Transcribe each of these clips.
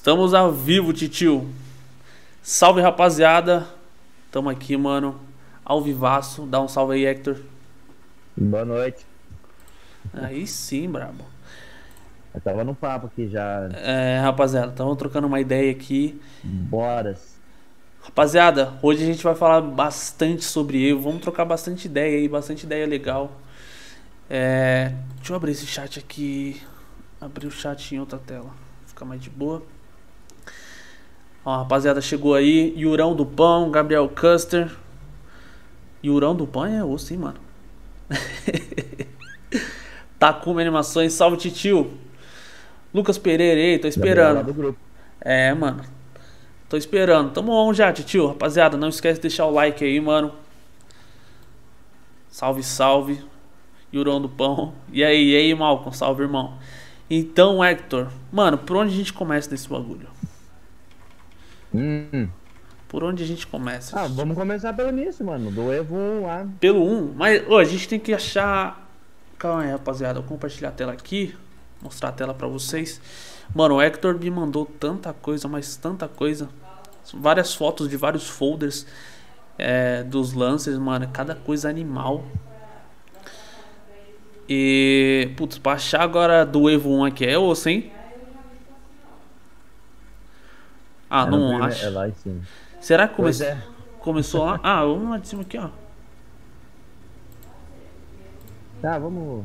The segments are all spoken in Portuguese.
Estamos ao vivo, titio. Salve, rapaziada. Tamo aqui, mano. Ao vivaço. Dá um salve aí, Hector. Boa noite. Aí sim, brabo. Eu tava no papo aqui já. É, rapaziada, tamo trocando uma ideia aqui. Bora. Rapaziada, hoje a gente vai falar bastante sobre Evo. Vamos trocar bastante ideia aí, bastante ideia legal. É, deixa eu abrir esse chat aqui. Abrir o chat em outra tela. Fica mais de boa. Ó, rapaziada, chegou aí. Yurão do Pão, Gabriel Custer. Yurão do Pão é osso, hein, mano. Takuma Animações, salve titio. Lucas Pereira, aí, tô esperando. É, mano. Tô esperando. Tamo on já, titio. Rapaziada, não esquece de deixar o like aí, mano. Salve, salve. Yurão do Pão. E aí, e aí, Malcolm? Salve, irmão. Então, Hector, mano, por onde a gente começa nesse bagulho? Hum. Por onde a gente começa? Ah, vamos começar pelo início, mano. Do Evo 1 lá. Pelo 1? Mas, ô, a gente tem que achar. Calma aí, rapaziada. Vou compartilhar a tela aqui. Mostrar a tela pra vocês. Mano, o Hector me mandou tanta coisa, mas tanta coisa. Várias fotos de vários folders é, dos Lancers, mano. Cada coisa animal. E. Putz, pra achar agora do Evo 1 aqui é osso, hein? Ah, É não acho. É lá em cima. Será que come... é. começou lá? Ah, vamos lá de cima aqui, ó. Tá, vamos.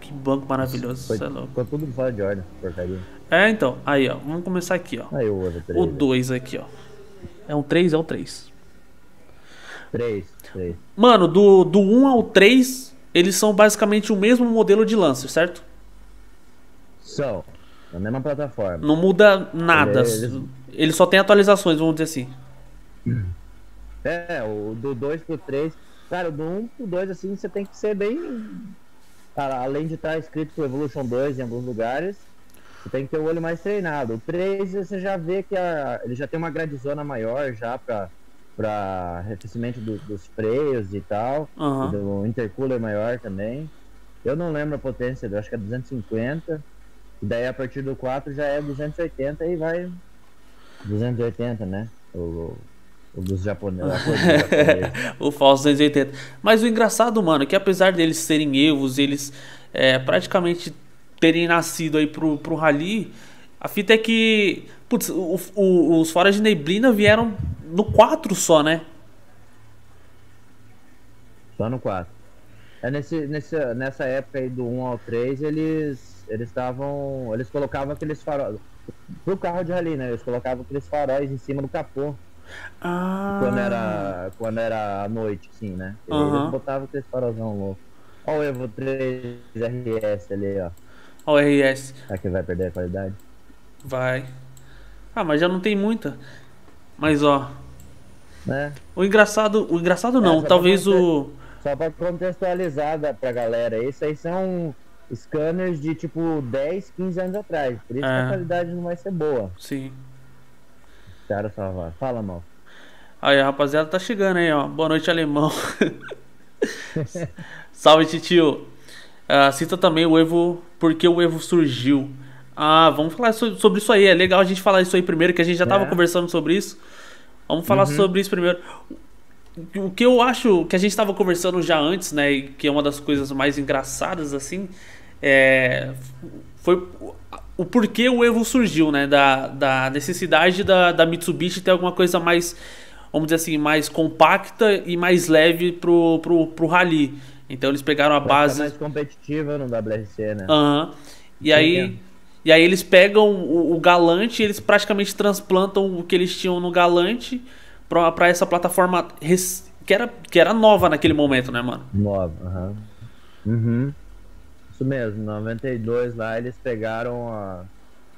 Que banco maravilhoso. Foi, cê é ficou tudo fora de ordem, porcaria. É, então. Aí, ó. Vamos começar aqui, ó. Aí o Evo 3. O 2 aqui, ó. É um 3? É o 3. 3, 3. Mano, do, do 1 ao 3, eles são basicamente o mesmo modelo de Lancer, certo? São. Na mesma plataforma. Não muda nada. Eles- Ele só tem atualizações, vamos dizer assim. É, o do 2 pro 3. Cara, do 1 pro 2, assim, você tem que ser bem. Cara, além de estar escrito pro Evolution 2 em alguns lugares, você tem que ter o olho mais treinado. O 3 você já vê que a- ele já tem uma gradizona maior já pra, pra arrefecimento do- dos freios e tal. Aham. E do intercooler maior também. Eu não lembro a potência, acho que é 250. Daí a partir do 4 já é 280 e vai. 280, né? O, o dos japoneses. o falso 280. Mas o engraçado, mano, é que apesar deles serem evos, eles é, praticamente terem nascido aí pro, pro Rally, a fita é que. Putz, o- o- os faróis de neblina vieram no 4 só, né? Só no 4. É nesse, nesse, nessa época aí do 1 ao 3, eles eles estavam. Eles colocavam aqueles faróis. Pro carro de rally, né? Eles colocavam aqueles faróis em cima do capô. Ah. Quando era. Quando era noite, assim, né? Eles botavam aqueles farolzão louco. Olha o Evo 3 RS ali, ó. Ó, o RS. Será que vai perder a qualidade? Vai. Ah, mas já não tem muita. Mas ó. Né? O engraçado. O engraçado não, só talvez o. Só pra contextualizar pra galera, isso aí são scanners de tipo 10, 15 anos atrás. Por isso que É. a qualidade não vai ser boa. Sim. Cara, só vai. Fala, mal. Aí, a rapaziada tá chegando aí, ó. Boa noite, alemão. Salve, titio. Ah, cita também o Evo, porque o Evo surgiu. Ah, vamos falar so- sobre isso aí. É legal a gente falar isso aí primeiro, que a gente já tava É. conversando sobre isso. Vamos falar sobre isso primeiro. O que eu acho que a gente tava conversando já antes, né? e Que é uma das coisas mais engraçadas, assim. É, foi o- porquê o Evo surgiu, né? Da, da necessidade da, da Mitsubishi ter alguma coisa mais, vamos dizer assim, mais compacta e mais leve pro, pro, pro rally. Então eles pegaram a base. mais competitiva no WRC, né? Aham. E aí. E aí eles pegam o, o Galante e eles praticamente transplantam o que eles tinham no Galante pra, pra essa plataforma que, era, que era nova naquele momento, né, mano? Nova, aham. Uhum. Isso mesmo, 92 lá eles pegaram a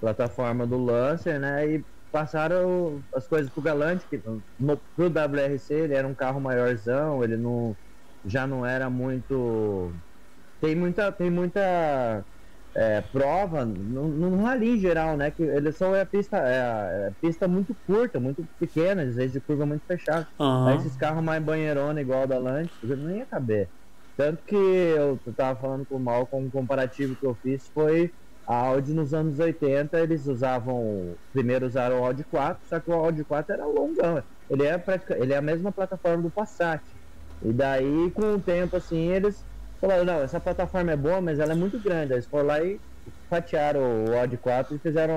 plataforma do Lancer, né? E passaram as coisas pro Galante, que no, pro WRC ele era um carro maiorzão, ele não já não era muito. Tem muita. Tem muita é, prova no, no rally em geral, né? Que eles são é a pista, é, a- é a pista muito curta, muito pequena, às vezes de curva muito fechada. Aham. Aí esses carros mais banheirona igual o da Lanche, eu não ia caber. Tanto que eu tava falando com o Mal com um comparativo que eu fiz foi A Audi nos anos 80 eles usavam. Primeiro usaram o Audi 4, só que o Audi 4 era longão. Ele é, ele é a mesma plataforma do Passat. E daí, com o tempo, assim, eles falaram, não, essa plataforma é boa, mas ela é muito grande. Eles foram lá e fatiaram o Audi 4 e fizeram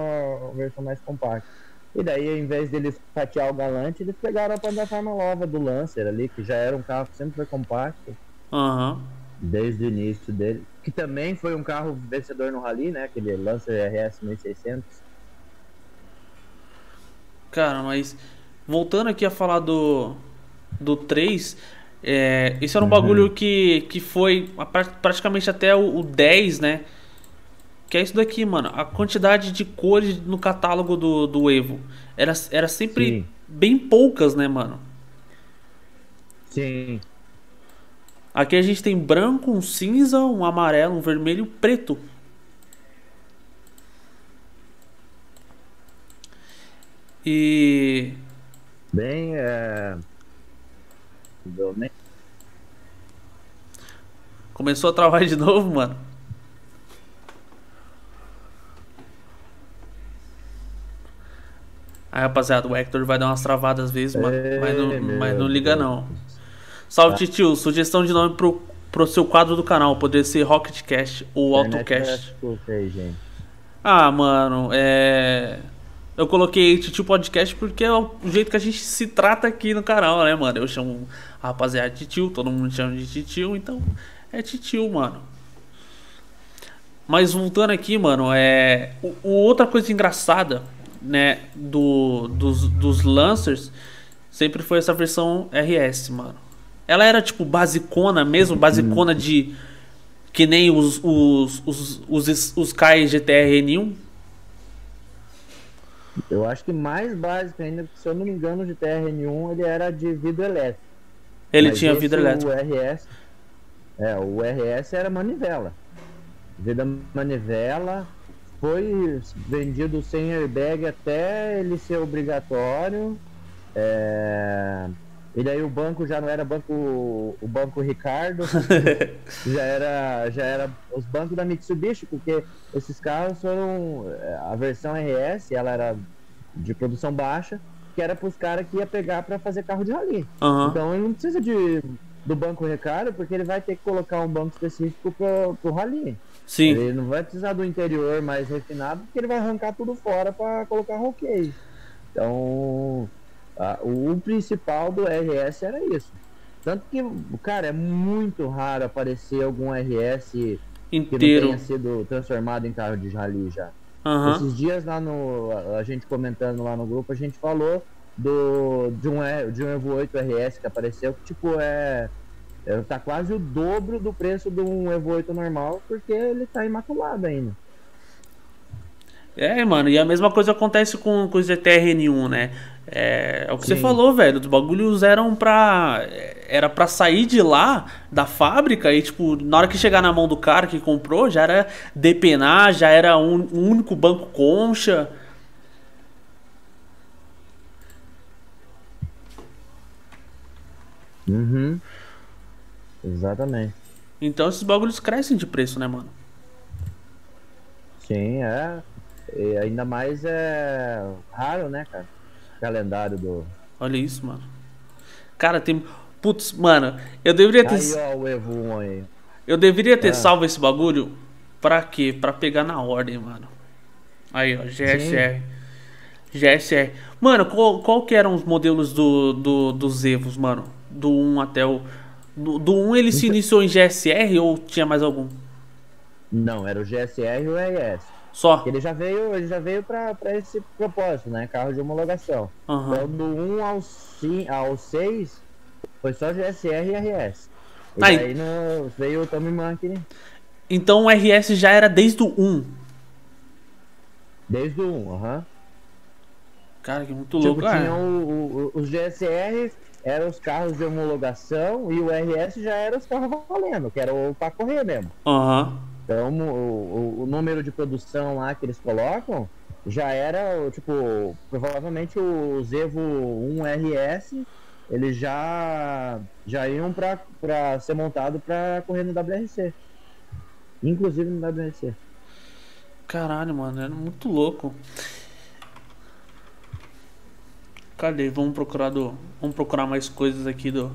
a versão mais compacta. E daí, em vez deles fatiar o Galante, eles pegaram a plataforma nova do Lancer ali, que já era um carro que sempre foi compacto. Aham. Uhum. Desde o início dele. Que também foi um carro vencedor no Rally, né? Aquele Lancer RS 1600. Cara, mas voltando aqui a falar do, do 3, é, esse era um uhum. bagulho que, que foi praticamente até o, o 10, né? Que é isso daqui, mano. A quantidade de cores no catálogo do, do Evo. Era, era sempre Sim. bem poucas, né, mano? Sim. Aqui a gente tem branco, um cinza, um amarelo, um vermelho preto. E. Bem, é. Começou a travar de novo, mano. Aí, rapaziada, o Hector vai dar umas travadas às vezes, mas, mas, não, mas não liga não. Salve, tá. tio. Sugestão de nome pro, pro seu quadro do canal. Poderia ser Rocketcast ou AutoCast. Ah, mano, é... Eu coloquei Titio Podcast porque é o jeito que a gente se trata aqui no canal, né, mano? Eu chamo a rapaziada de tio, todo mundo chama de tio, então é tio, mano. Mas voltando aqui, mano, é. O, o outra coisa engraçada né, do, dos, dos Lancers sempre foi essa versão RS, mano. Ela era tipo basicona mesmo, basicona de. Que nem os, os, os, os, os Kai GTR N1? Eu acho que mais básico ainda, se eu não me engano, o GTR N1 ele era de vidro elétrico. Ele Mas tinha vidro elétrico. O RS, é, o RS era manivela. Vida manivela, foi vendido sem airbag até ele ser obrigatório. É... E daí o banco já não era banco o banco Ricardo, já era já era os bancos da Mitsubishi, porque esses carros foram a versão RS, ela era de produção baixa, que era para os caras que ia pegar para fazer carro de rally. Uhum. Então ele não precisa de do banco Ricardo, porque ele vai ter que colocar um banco específico para o rally. Sim. Ele não vai precisar do interior mais refinado, porque ele vai arrancar tudo fora para colocar cage. Então, a, o principal do RS era isso. Tanto que, cara, é muito raro aparecer algum RS Inteiro. que não tenha sido transformado em carro de rally já. Uhum. Esses dias lá no. A gente comentando lá no grupo, a gente falou do, de, um, de um Evo 8 RS que apareceu, que tipo é é, tá quase o dobro do preço de um Evo 8 normal, porque ele tá imaculado ainda. É, mano, e a mesma coisa acontece com, com os ETRN1, né? É, é o que Sim. você falou, velho. Os bagulhos eram pra. Era pra sair de lá, da fábrica, e, tipo, na hora que chegar na mão do cara que comprou, já era depenar, já era um, um único banco concha. Uhum. Exatamente. Então esses bagulhos crescem de preço, né, mano? Sim, é. E ainda mais é raro, né, cara? Calendário do. Olha isso, mano. Cara, tem. Putz, mano, eu deveria ter. Aí, ó, o Evo 1 aí. Eu deveria ter é. salvo esse bagulho pra quê? Pra pegar na ordem, mano. Aí, ó, GSR. Sim. GSR. Mano, qual, qual que eram os modelos do, do, dos Evos, mano? Do 1 até o. Do, do 1 ele se iniciou em GSR ou tinha mais algum? Não, era o GSR e o RS. Só? Ele já veio, ele já veio para esse propósito, né? Carro de homologação. Uhum. Então do 1 ao, 5, ao 6 foi só GSR e RS. E aí, aí no, veio o Tommy Monkey. Então o RS já era desde o 1? Desde o 1, aham. Uhum. Cara, que muito tipo, louco. Tipo, tinha o, o, os GSR eram os carros de homologação e o RS já era os carros valendo, que era o para correr mesmo. Uhum. Então o, o, número de produção lá que eles colocam já era, tipo, provavelmente o Zevo 1 RS, eles já, já iam para ser montado para correr no WRC. Inclusive no WRC. Caralho, mano, era muito louco. Cadê? Vamos procurar do. Vamos procurar mais coisas aqui do.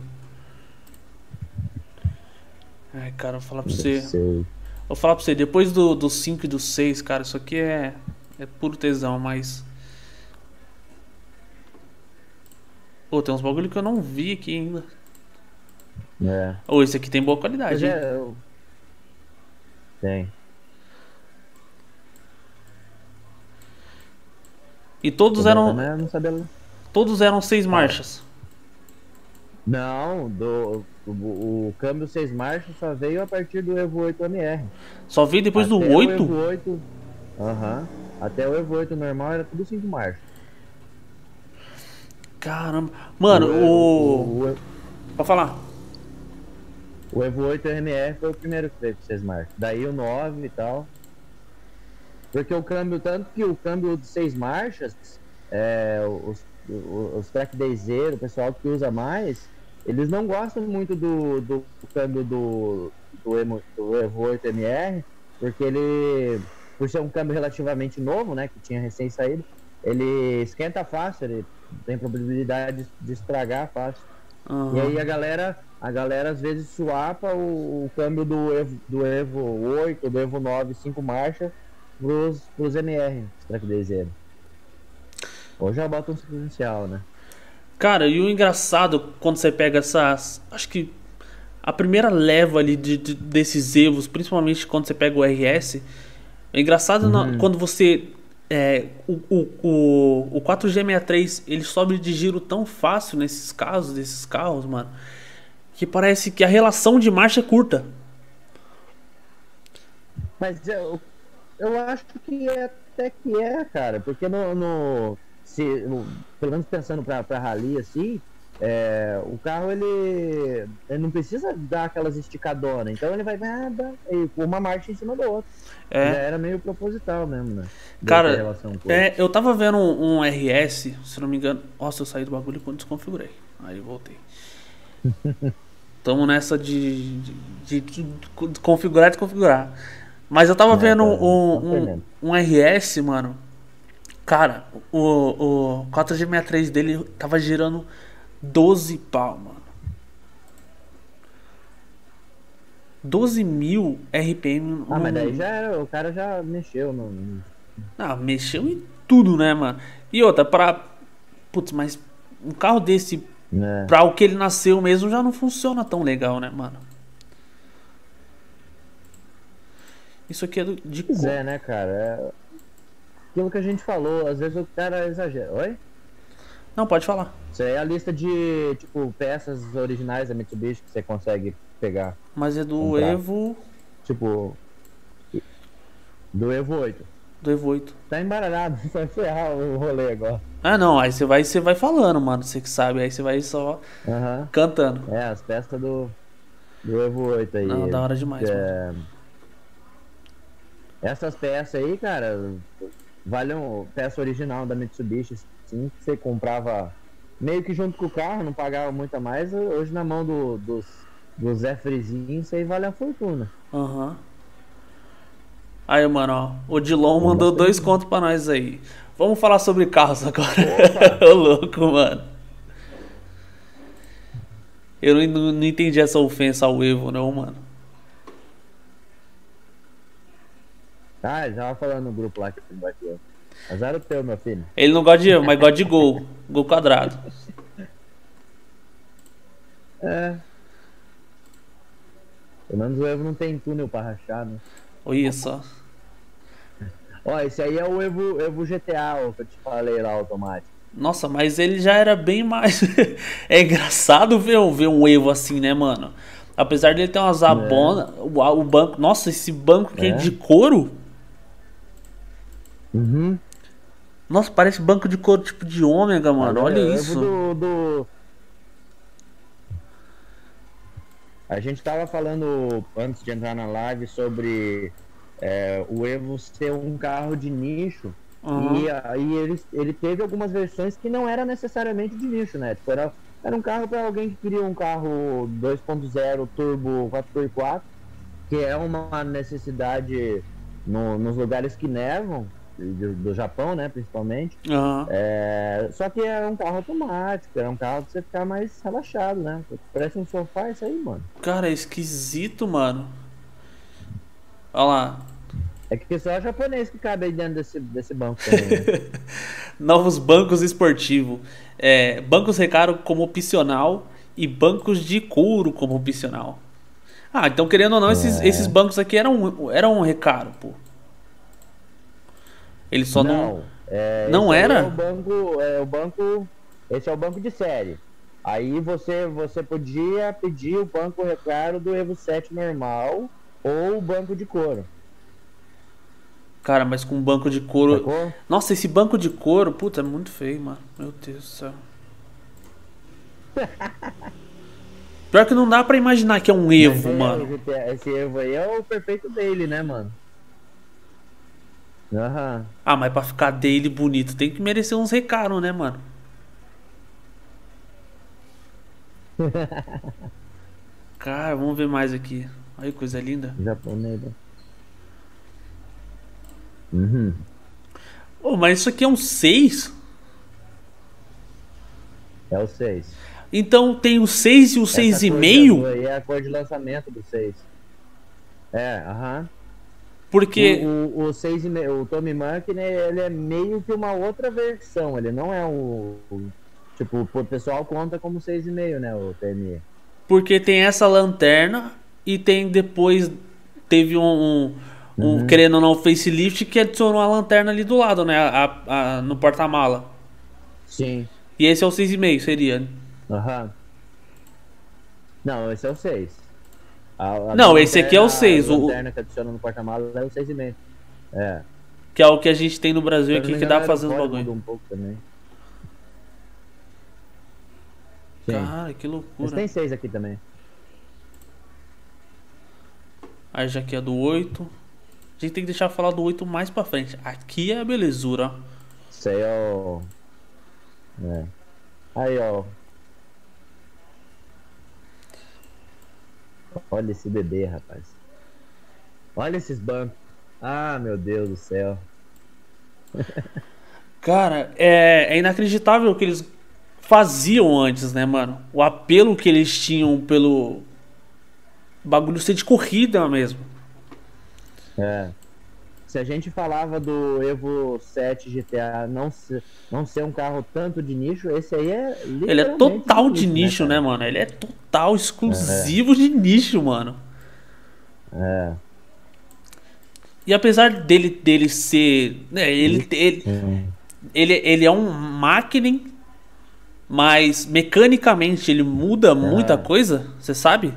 Ai, cara, vou falar pra você. Vou falar pra você, depois do 5 do cinco e do 6, cara, isso aqui é. É puro tesão, mas. Pô, tem uns bagulho que eu não vi aqui ainda. É. Ô, esse aqui tem boa qualidade. hein? é, eu- Tem. E todos Eu eram. não sabia. Todos eram seis marchas. Não, do, o, o câmbio 6 marchas só veio a partir do Evo 8 MR. Só veio depois do Até o 8? Evo 8. Aham. Até o Evo 8 normal era tudo 5 marchas. Caramba. Mano, o. o, Pode falar. o Evo 8 MR foi o primeiro que veio com 6 marchas. Daí o 9 e tal. Porque o câmbio, tanto que o câmbio de 6 marchas, é, os, os, os track dayzero, o pessoal que usa mais, eles não gostam muito do, do câmbio do, do, Emo- do Evo 8 MR, porque ele, por ser um câmbio relativamente novo, né, que tinha recém saído, ele esquenta fácil, ele tem probabilidade de estragar fácil. Aham. E aí a galera, a galera às vezes swapa o, o câmbio do Evo, do Evo 8, do Evo 9, 5 marchas pros, pros MR, track dayzero. Ou já bota um sequencial, né? Cara, e o engraçado quando você pega essas. Acho que a primeira leva ali de, de- desses Evos, principalmente quando você pega o RS, é engraçado na- quando você. É, o, o, o, o 4G63 ele sobe de giro tão fácil nesses casos, desses carros, mano, que parece que a relação de marcha é curta. Mas eu, eu acho que é, até que é, cara, porque no. no- se, pelo menos pensando pra, pra rally assim, é, o carro ele, ele não precisa dar aquelas esticadonas, então ele vai nada, e uma marcha em cima da outra. Já É, era meio proposital mesmo, né? Cara, relação é, eu tava vendo um, um RS, se não me engano. Nossa, eu saí do bagulho quando desconfigurei. Aí voltei. Tamo nessa de, de, de- de configurar e desconfigurar. Mas eu tava É, vendo cara, um, tá um, aprendendo. um RS, mano. Cara, o, o 4G63 dele tava girando 12 pau, mano. 12 mil RPM. Ah, mas daí já era, o cara já mexeu no. ah, mexeu em tudo, né, mano? E outra, pra. Putz, mas um carro desse, né? pra o que ele nasceu mesmo, já não funciona tão legal, né, mano? Isso aqui é do- de Pois é, né, cara? É aquilo que a gente falou, às vezes o cara exagera. Oi? Não, pode falar. Isso aí é a lista de, tipo, peças originais da Mitsubishi que você consegue pegar. Mas é do Comprar. Evo. Tipo. Do Evo 8. Do Evo 8. Tá embaralhado, vai ferrar o rolê agora. Ah, não, aí você vai, você vai falando, mano. Você que sabe, aí você vai só Aham. cantando. É, as peças do. Do Evo 8 aí. Não, da hora demais, mano. É, Essas peças aí, cara, valem peça original da Mitsubishi, sim, que você comprava meio que junto com o carro, não pagava muito a mais, hoje na mão do, dos, dos Zé Frizinho, isso aí vale a fortuna. Aham. Aí, mano, ó. O Dilon mandou dois contos pra nós aí. Vamos falar sobre carros agora. Ô, louco, mano. Eu não, não entendi essa ofensa ao Evo, não, mano. Ah, já tava falando no grupo lá que você bateu. Azar o teu, meu filho. Ele não gosta de Evo, mas gosta de gol. Gol quadrado. É. Pelo menos o Evo não tem túnel pra rachar, né? Olha só. Ó, esse aí é o Evo, Evo GTA, o que eu te falei lá, automático. Nossa, mas ele já era bem mais. é engraçado ver, um- ver um Evo assim, né, mano? Apesar dele ter umas abonas. O, o banco. Nossa, esse banco aqui É. de couro. Uhum. Nossa, parece banco de couro tipo de ômega, mano. Olha o Evo isso. Do, do- A gente tava falando antes de entrar na live sobre é, o Evo ser um carro de nicho. Uhum. E aí ele, ele teve algumas versões que não era necessariamente de nicho, né? Tipo, era, era um carro para alguém que queria um carro 2.0 turbo 4x4, que é uma necessidade no, nos lugares que nevam, do, do Japão, né, principalmente. Aham. É, só que é um carro automático, é um carro pra você ficar mais relaxado, né? Parece um sofá isso aí, mano. Cara, é esquisito, mano. Olha lá. É que só japonês que cabe aí dentro desse, desse banco também, né? Novos bancos esportivos. É, bancos recaro como opcional e bancos de couro como opcional. Ah, então querendo ou não, esses, É. esses bancos aqui eram, eram um recaro, pô. Eles só não. é, Não esse aí era? É o banco, é o banco. Esse é o banco de série. Aí você, você podia pedir o banco recaro do Evo 7 normal ou o banco de couro. Cara, mas com banco de couro. Sacou? Nossa, esse banco de couro, puta, é muito feio, mano. Meu Deus do céu. Pior que não dá pra imaginar que é um Evo, Mas é, mano. esse- Esse Evo aí é o perfeito dele, né, mano? Aham. Ah, mas pra ficar dele bonito tem que merecer uns recaros, né, mano? Cara, vamos ver mais aqui. Olha que coisa linda. Japonês. né? Uhum. Ô, mas isso aqui é um 6? É o 6. Então tem o 6 e o 6,5? aí é a cor de lançamento do 6. É, aham. Porque. O, o, o, 6 e meio- o Tommy Monk, né, ele é meio que uma outra versão. Ele não é o. o- tipo, o pessoal conta como 6,5, né? O TME. Porque tem essa lanterna e tem depois. Teve um. um, um, Uhum. querendo ou não, facelift que adicionou a lanterna ali do lado, né? A, a- no porta-mala. Sim. E esse é o 6,5, seria. Aham. Não, esse é o 6. A- a Não, esse aqui é o lanterna- seis, A o- lanterna que adiciona no porta-malas é o 6,5. É. Que é o que a gente tem no Brasil aqui que dá pra fazer os bagulho. um pouco também. Cara, que Mas loucura. tem 6 aqui também. Aí já aqui é do 8. A gente tem que deixar falar do 8 mais pra frente. Aqui é a belezura, ó. Isso aí é o. É. Aí, ó. Olha esse bebê, rapaz. Olha esses bancos. Ah, meu Deus do céu. Cara, é, é inacreditável o que eles faziam antes, né, mano? O apelo que eles tinham pelo bagulho ser de corrida mesmo. É. Se a gente falava do Evo 7 GTA não ser, não ser um carro tanto de nicho, esse aí é Ele é total de nicho, né, cara? mano? Ele é total exclusivo de nicho, mano. É. E apesar dele, dele ser. Né, ele, ele, ele, ele é um máquina, mas mecanicamente ele muda muita coisa, você sabe?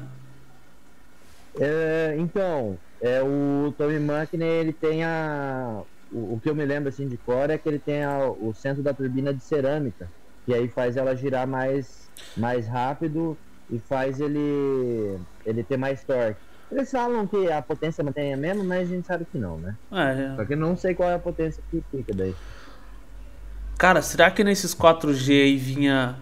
É, então, é, o Tommy Machine, ele tem a. O, o que eu me lembro assim de cor é que ele tem a- o centro da turbina de cerâmica, que aí faz ela girar mais, mais rápido e faz ele, ele ter mais torque. Eles falam que a potência mantém a mesma, mas a gente sabe que não, né? É. Só que eu não sei qual é a potência que fica daí. Cara, será que nesses 4G aí vinha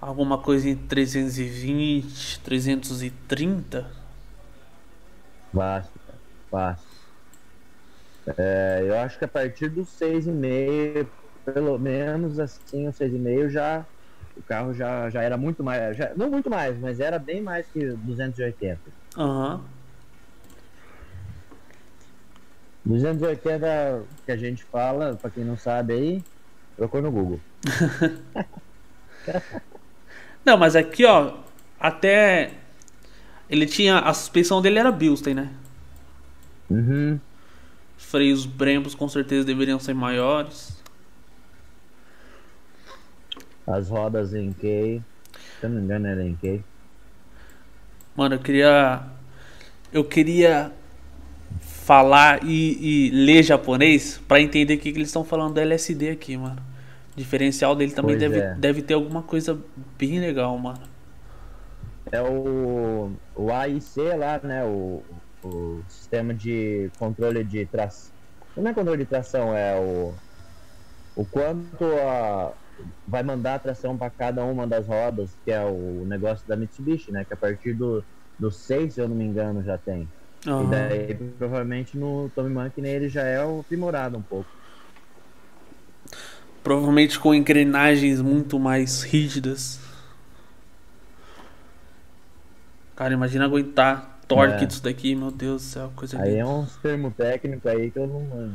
alguma coisa em 320, 330? Fácil, cara. Fácil. É, eu acho que a partir dos 6,5, pelo menos assim, o 6,5 já. O carro já, já era muito mais. já- não muito mais, mas era bem mais que 280. Aham. 280 que a gente fala, pra quem não sabe aí, procura no Google. Não, mas aqui, ó, até ele tinha a suspensão dele era Bilstein, né? Uhum. Freios Brembos com certeza deveriam ser maiores. As rodas em K. Se eu não me engano, era em K. Mano, eu queria eu queria falar e, e ler japonês pra entender o que, que eles estão falando do LSD aqui, mano. O diferencial dele também Pois deve, é. deve ter alguma coisa bem legal, mano. É o, o AIC lá, né? O, o sistema de controle de tração. Não é controle de tração, é o. O quanto a, vai mandar tração para cada uma das rodas, que é o negócio da Mitsubishi, né? Que a partir do, do 6, se eu não me engano, já tem. Uhum. E daí, provavelmente, no Tommy Monkey ele já é aprimorado um pouco. Provavelmente com engrenagens muito mais rígidas. Cara, imagina aguentar torque é. disso daqui, meu Deus do céu, coisa Aí é uns termos técnicos aí que eu não mando.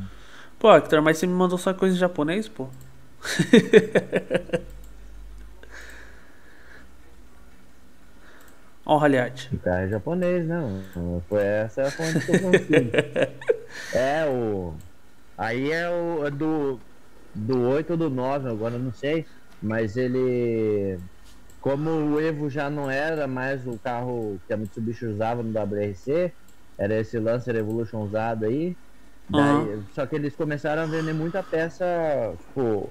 Pô, Hector, mas você me mandou só coisa em japonês, pô? Ó o Raliart. O cara é japonês, não. Foi essa a fonte que eu consigo. é, o. Aí é o é do. Do 8 ou do 9, agora eu não sei. Mas ele. Como o Evo já não era mais o carro que a Mitsubishi usava no WRC, era esse Lancer Evolution usado aí. Daí, uhum. Só que eles começaram a vender muita peça, tipo,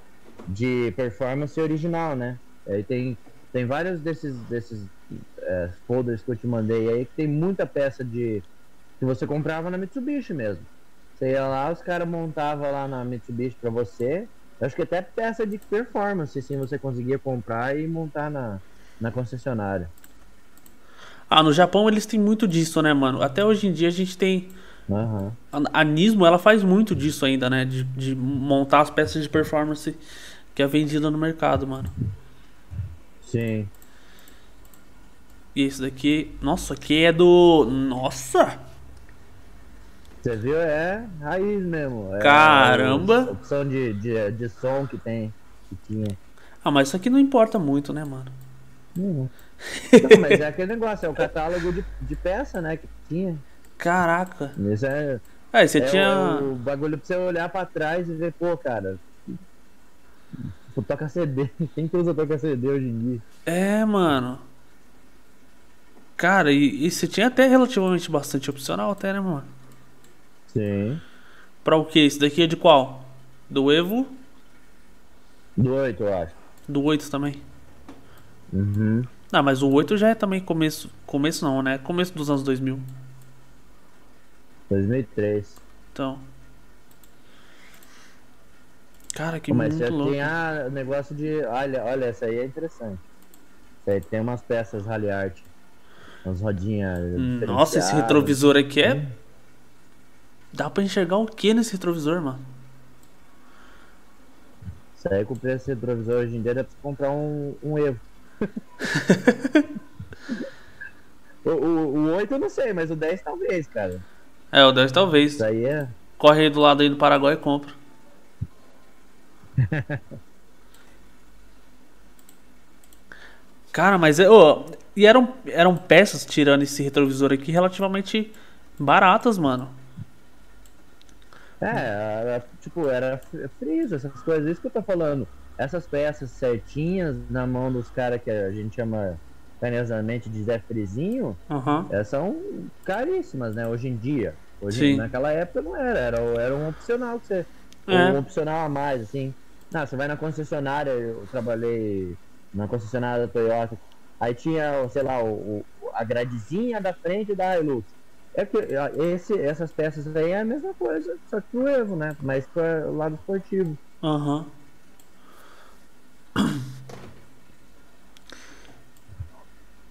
de performance original, né? Aí tem, tem vários desses, desses é, folders que eu te mandei aí que tem muita peça de. que você comprava na Mitsubishi mesmo. Você ia lá, os caras montavam lá na Mitsubishi pra você. Eu acho que até peça de performance, assim, você conseguia comprar e montar na, na concessionária. Ah, no Japão eles têm muito disso, né, mano? Até hoje em dia a gente tem. Uhum. A, a Nismo, ela faz muito disso ainda, né? De, de montar as peças de performance que é vendida no mercado, mano. Sim. E esse daqui. Nossa, aqui é do. Nossa! Você viu? É raiz mesmo. É Caramba! A opção de, de, de som que tem. Que tinha. Ah, mas isso aqui não importa muito, né, mano? Não, mas é aquele negócio, é o catálogo de, de peça, né? Que tinha. Caraca! Isso é. É, você é tinha. O, o bagulho pra você olhar pra trás e ver, pô, cara. Tipo, toca CD. Quem que usa toca CD hoje em dia? É, mano. Cara, e, e você tinha até relativamente bastante opcional até, né, mano? Sim. Pra o que? Esse daqui é de qual? Do Evo? Do 8, eu acho. Do 8 também. Uhum. Não, mas o 8 já é também começo. Começo não, né? Começo dos anos 2000. 2003. Então. Cara, que Mas muito louco. tem a negócio de. Olha, olha, essa aí é interessante. Essa aí tem umas peças rally art. Umas rodinhas. Nossa, esse retrovisor aqui é. Dá pra enxergar o que nesse retrovisor, mano? Isso aí com o preço retrovisor hoje em dia dá pra comprar um, um Evo. o, o, o 8 eu não sei, mas o 10 talvez, cara. É, o 10 talvez. Isso aí é. Corre aí do lado aí do Paraguai e compra. Cara, mas oh, e eram, eram peças tirando esse retrovisor aqui relativamente baratas, mano. É, era, tipo, era friso, essas coisas, isso que eu tô falando. Essas peças certinhas na mão dos caras que a gente chama carinhosamente de Zé Frizinho, uhum. elas são caríssimas, né? Hoje em dia. Hoje, Sim. naquela época não era, era, era um opcional que você. É. Um opcional a mais, assim. Não, você vai na concessionária, eu trabalhei na concessionária da Toyota. Aí tinha, sei lá, o, a gradezinha da frente da Hilux. É que esse, essas peças aí é a mesma coisa, só que o Evo, né? Mas para o lado esportivo. Aham. Uhum.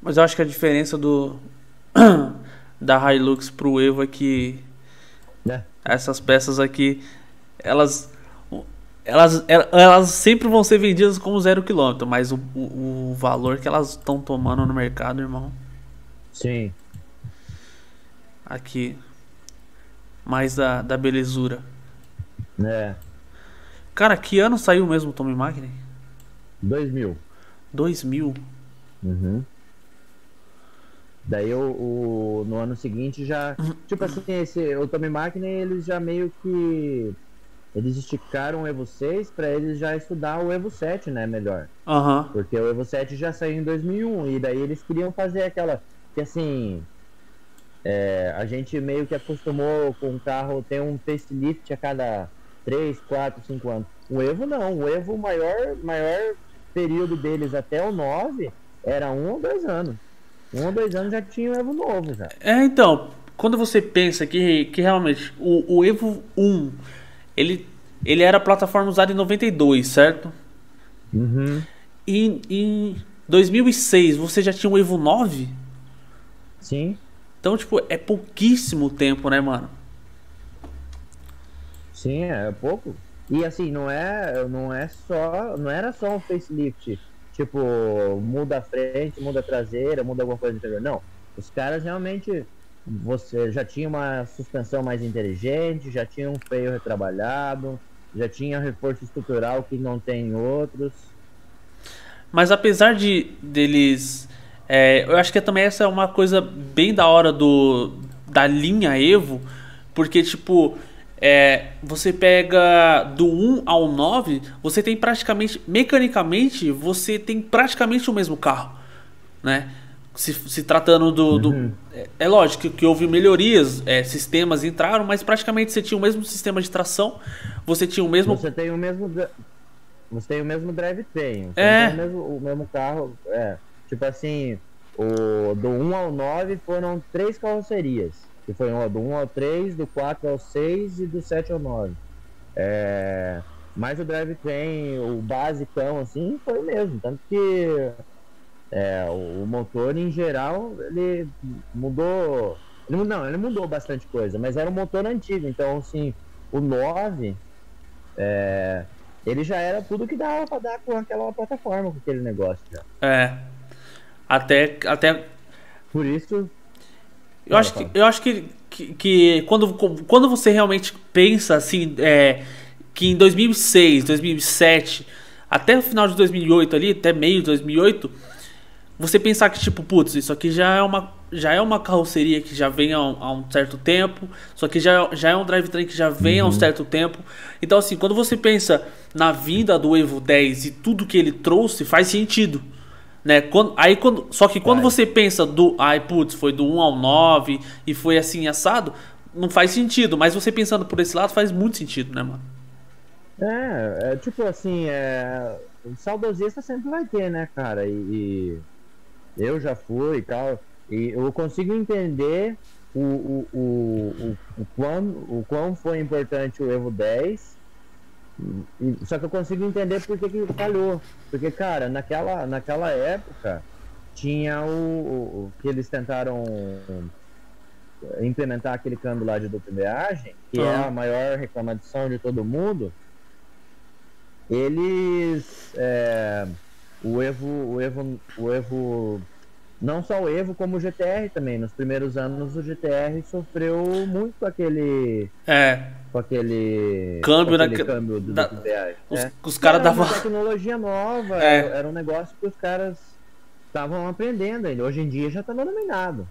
Mas eu acho que a diferença do da Hilux pro Evo é que é. essas peças aqui elas elas, elas sempre vão ser vendidas como zero quilômetro, mas o, o, o valor que elas estão tomando no mercado, irmão. Sim. Aqui. Mais da, da belezura. É. Cara, que ano saiu mesmo o Tommy Magni? 2000. 2000? Uhum. Daí o, o, no ano seguinte já. Tipo assim, esse, o Tommy Magni eles já meio que eles esticaram o Evo 6 para eles já estudar o Evo 7, né, melhor. Uhum. Porque o Evo 7 já saiu em 2001 e daí eles queriam fazer aquela que assim, é, a gente meio que acostumou com o carro ter um facelift a cada 3, 4, 5 anos. O Evo não, o Evo o maior maior período deles até o 9 era um ou dois anos. Um ou dois anos já tinha o Evo novo já. É, então, quando você pensa que, que realmente o, o Evo 1 ele, ele era a plataforma usada em 92, certo? Uhum. E em 2006 você já tinha o Evo 9? Sim. Então, tipo, é pouquíssimo tempo, né, mano? Sim, é pouco. E assim, não é, não é só, não era só um facelift, tipo, muda a frente, muda a traseira, muda alguma coisa interior. Não, os caras realmente você já tinha uma suspensão mais inteligente, já tinha um freio retrabalhado, já tinha reforço estrutural que não tem outros. Mas apesar de deles, é, eu acho que também essa é uma coisa bem da hora do da linha Evo, porque tipo é, você pega do 1 ao 9, você tem praticamente, mecanicamente, você tem praticamente o mesmo carro, né? Se, se tratando do. Uhum. do é, é, lógico que, houve melhorias, é, sistemas entraram, mas praticamente você tinha o mesmo sistema de tração, você tinha o mesmo. Você tem o mesmo. Você tem o mesmo drivetrain. É. O mesmo, o mesmo carro. É. Tipo assim, o, do 1 ao 9 foram três carrocerias que foi do 1 ao 3, do 4 ao 6 e do 7 ao 9. É, mas o drivetrain, o basicão, assim, foi o mesmo. Tanto que é, o, o, motor, em geral, ele mudou. Ele, não, ele mudou bastante coisa, mas era um motor antigo. Então, assim, o 9, é, ele já era tudo que dava para dar com aquela plataforma, com aquele negócio. Já. É. Até, até. Por isso, eu acho que, eu acho que, que, que, quando, quando você realmente pensa assim, é, que em 2006, 2007, até o final de 2008 ali, até meio de 2008, você pensar que tipo, putz, isso aqui já é uma, já é uma carroceria que já vem há um, há um certo tempo, isso aqui já, já é um drivetrain que já vem uhum. há um uhum. certo tempo. Então assim, quando você pensa na vinda do Evo 10 e tudo que ele trouxe, faz sentido. Né? Quando, aí quando, só que quando você pensa do, ai putz, foi do 1 ao 9 e foi assim assado, não faz sentido, mas você pensando por esse lado faz muito sentido, né, mano? É, é tipo assim, é, saudosista sempre vai ter, né, cara? E, e eu já fui e tal, e eu consigo entender o, o, o, o, o, quão, o quão foi importante o Evo 10 só que eu consigo entender por que, que falhou. Porque, cara, naquela, naquela época tinha o, que eles tentaram implementar aquele câmbio lá de dupla embreagem, que é a maior reclamação de todo mundo. Eles. É, o Evo. O Evo. O Evo não só o Evo, como o GTR também. Nos primeiros anos o GTR sofreu muito com aquele. É. Com aquele. Câmbio, com aquele na... câmbio do, da... do Os, é. os caras davam. Uma tecnologia nova, é. era um negócio que os caras estavam aprendendo. Hoje em dia já está denominado.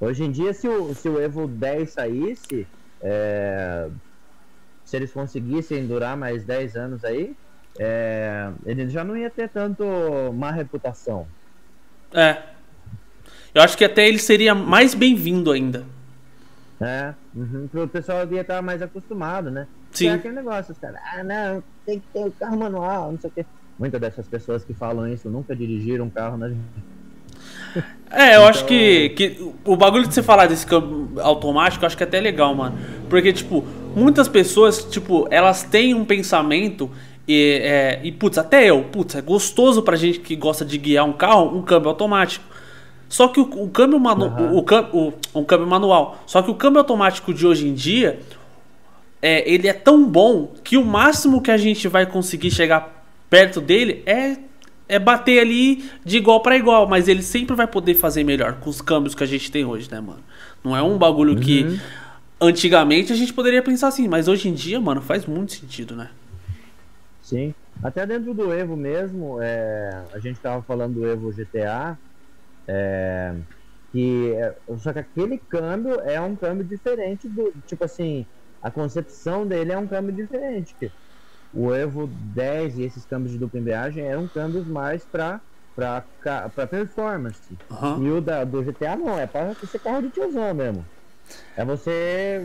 Hoje em dia, se o, se o Evo 10 saísse, é... se eles conseguissem durar mais 10 anos aí, é... ele já não ia ter tanto má reputação. É. Eu acho que até ele seria mais bem-vindo ainda. É, uhum, o pessoal ia estar mais acostumado, né? Sim. É aquele negócio, os caras, ah, não, tem que ter o carro manual, não sei o quê. Muitas dessas pessoas que falam isso nunca dirigiram um carro na É, eu então... acho que, que o bagulho de você falar desse câmbio automático, eu acho que é até legal, mano. Porque, tipo, muitas pessoas, tipo, elas têm um pensamento e, é, e, putz, até eu, putz, é gostoso pra gente que gosta de guiar um carro, um câmbio automático. Só que o, o câmbio manu, uhum. o, o, o, um câmbio manual. Só que o câmbio automático de hoje em dia, é, ele é tão bom que o máximo que a gente vai conseguir chegar perto dele é, é bater ali de igual para igual. Mas ele sempre vai poder fazer melhor com os câmbios que a gente tem hoje, né, mano? Não é um bagulho uhum. que antigamente a gente poderia pensar assim, mas hoje em dia, mano, faz muito sentido, né? Sim. Até dentro do Evo mesmo, é, a gente estava falando do Evo GTA, é, que é, só que aquele câmbio é um câmbio diferente do tipo assim, a concepção dele é um câmbio diferente. Que o Evo 10 e esses câmbios de dupla embreagem eram câmbios mais para para performance. Uhum. E o da, do GTA não, é para ser carro de tiozão mesmo. É você,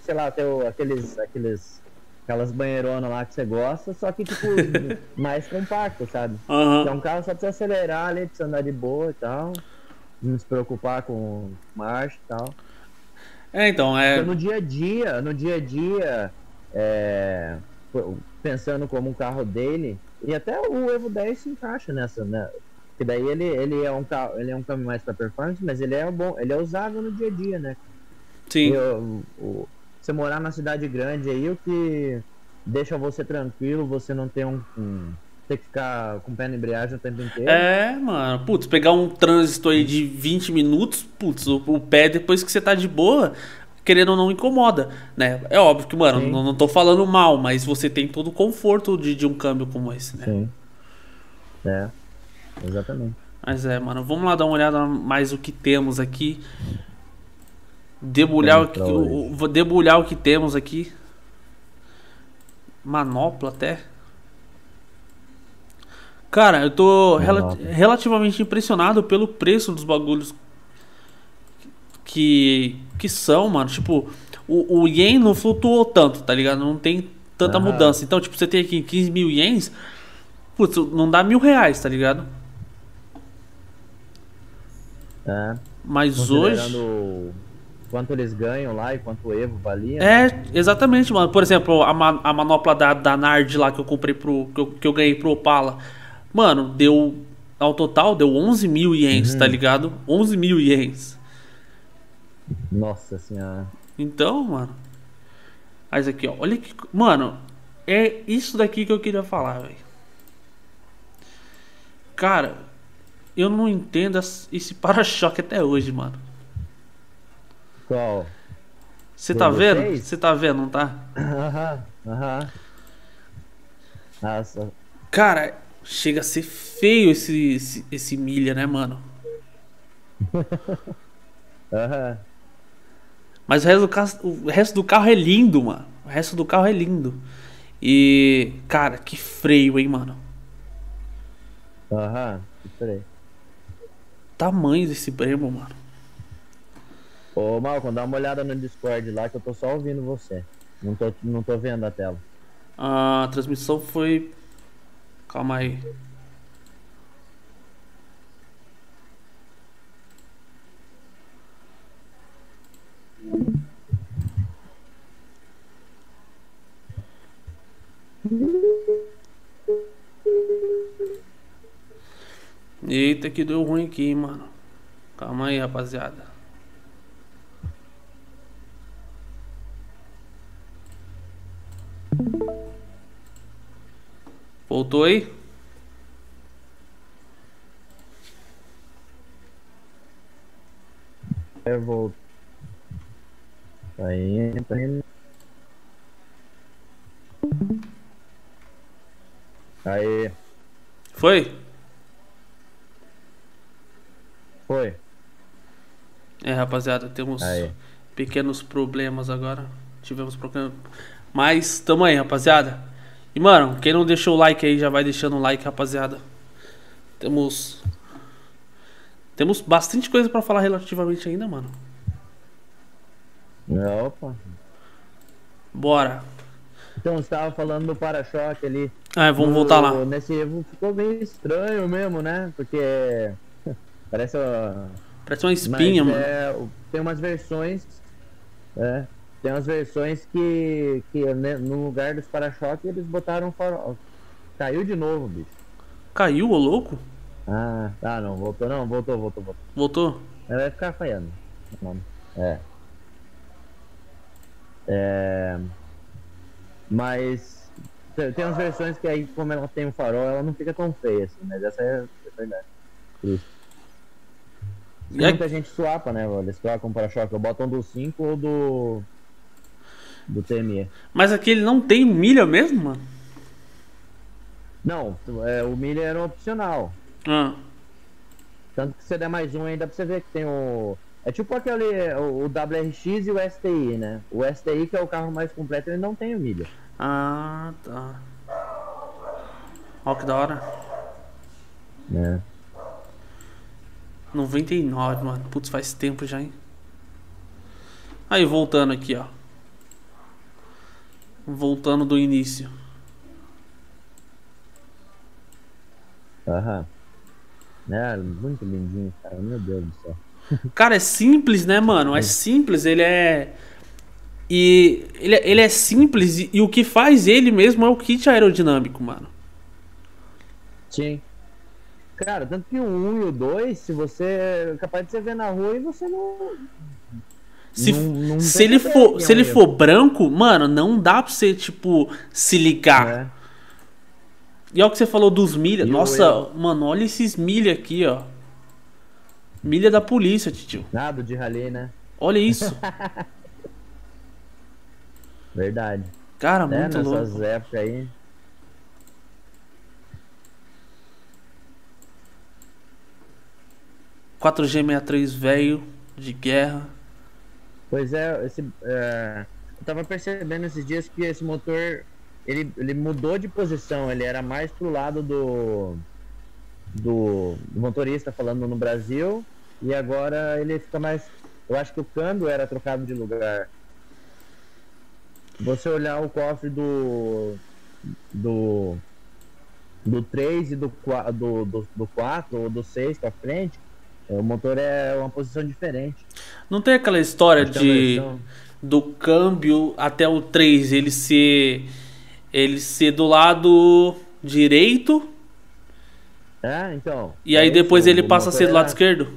sei lá, ter aqueles, aqueles aquelas banheironas lá que você gosta, só que, tipo, mais compacto, sabe? Uhum. É um carro só você acelerar ali, você andar de boa e tal. Não se preocupar com marcha e tal. É, então, é. Porque no dia a dia, no dia a dia, é... pensando como um carro dele, e até o Evo 10 se encaixa nessa, né? Que daí ele, ele é um carro, ele é um câmbio mais para performance, mas ele é bom, ele é usável no dia a dia, né? Sim. O, o- você morar na cidade grande aí, o que deixa você tranquilo, você não tem um, um ter que ficar com o pé na embreagem o tempo inteiro. É, mano. Putz, pegar um trânsito aí de 20 minutos, putz, o, o pé depois que você tá de boa, querendo ou não incomoda, né? É óbvio que, mano, não, não tô falando mal, mas você tem todo o conforto de, de um câmbio como esse, né? Sim. É, exatamente. Mas é, mano, vamos lá dar uma olhada mais o que temos aqui. Debulhar o, que, pra o, debulhar o que temos aqui. Manopla até. Cara, eu tô Manopla. relativamente impressionado pelo preço dos bagulhos que que são, mano. Tipo, o, o ien não flutuou tanto, tá ligado? Não tem tanta Aham. mudança. Então, tipo, você tem aqui 15 mil ienes, putz, não dá mil reais, tá ligado? É, Mas hoje. Quanto eles ganham lá e quanto o Evo valia. né? É, exatamente, mano. Por exemplo, a, a manopla da, da Nard lá que eu comprei pro. Que eu, que eu ganhei pro Opala. Mano, deu. Ao total, deu 11 mil ienes, Uhum. tá ligado? 11 mil ienes. Nossa senhora. Então, mano. Mas aqui, ó. Olha que. Mano, é isso daqui que eu queria falar, velho. Cara, eu não entendo esse para-choque até hoje, mano. Qual? Você tá vendo? Você tá vendo, não tá? Aham, aham. Nossa, Cara, chega a ser feio esse, esse, esse milha, né, mano? aham. Mas o resto, do carro, o resto do carro é lindo, mano. O resto do carro é lindo. E, cara, que freio, hein, mano? Aham, peraí. Tamanho desse Brembo, mano. Ô Malcolm, dá uma olhada no Discord lá que eu tô só ouvindo você. Não tô, não tô vendo a tela. A transmissão foi. Calma aí. Eita, que deu ruim aqui, mano. Calma aí, rapaziada. Voltou aí? Vou. Tá indo, tá indo. Aí, Foi? foi. É, rapaziada, temos Aí. pequenos problemas agora. Tivemos problema. Mas tamo aí, rapaziada. E mano, quem não deixou o like aí, já vai deixando o like, rapaziada. Temos. Temos bastante coisa pra falar relativamente ainda, mano. Opa. Bora. Então, você tava falando do para-choque ali. Ah, vamos No- voltar lá. Nesse Evo ficou bem estranho mesmo, né? Porque parece uma... Parece uma espinha, Mas, mano. é, tem umas versões. É, tem umas versões que, que né, no lugar dos para-choque eles botaram farol. Caiu de novo, bicho. Caiu, ô louco? Ah, tá, não, voltou, não, voltou, voltou, voltou. Voltou? Ela vai ficar falhando. É. É. Mas tem umas versões que aí, como ela tem um farol, ela não fica tão feia assim, mas essa é a verdade. Isso. E muita gente swapa, né? velho? Eles trocam para-choque, ou botam do 5 ou do. Do TME. Mas aquele não tem milha mesmo, mano? Não, é, o milha era um opcional. Ah, Tanto que você der mais um aí, dá pra você ver que tem o. É tipo aquele. O, o WRX e o STI, né? O STI, que é o carro mais completo, ele não tem o milha. ah tá. Ó que da hora. Né? 99, mano. Putz, faz tempo já, hein? Aí, voltando aqui, ó. Voltando do início. Aham. É, muito lindinho, cara. Meu Deus do céu. Cara, é simples, né, mano? É simples, ele é. E ele, ele é simples e, e o que faz ele mesmo é o kit aerodinâmico, mano. Sim. Cara, tanto que o 1 e o 2, se você. é capaz de você ver na rua e você não. Se, Não- não se ele for, é se ele for branco, mano, não dá pra você, tipo, se ligar. né? E olha o que você falou dos milha. Nossa, eu- mano, olha esses milha aqui, ó. Milha da polícia, tio. Nada de rally, né? Olha isso. Verdade. Cara, né? muito Nessas louco. épocas aí. Quatro g 63 velho de guerra. Pois é, esse, é, eu tava percebendo esses dias que esse motor ele, ele mudou de posição, ele era mais pro lado do, do, do motorista falando no Brasil e agora ele fica mais. Eu acho que o câmbio era trocado de lugar. Você olhar o cofre do do do 3 e do 4 do, do, do 4 ou do 6 pra frente, o motor é uma posição diferente. Não tem aquela história é de do câmbio até o 3 ele ser ele ser do lado direito É, então. e aí é depois isso, ele passa a ser do lado era- esquerdo?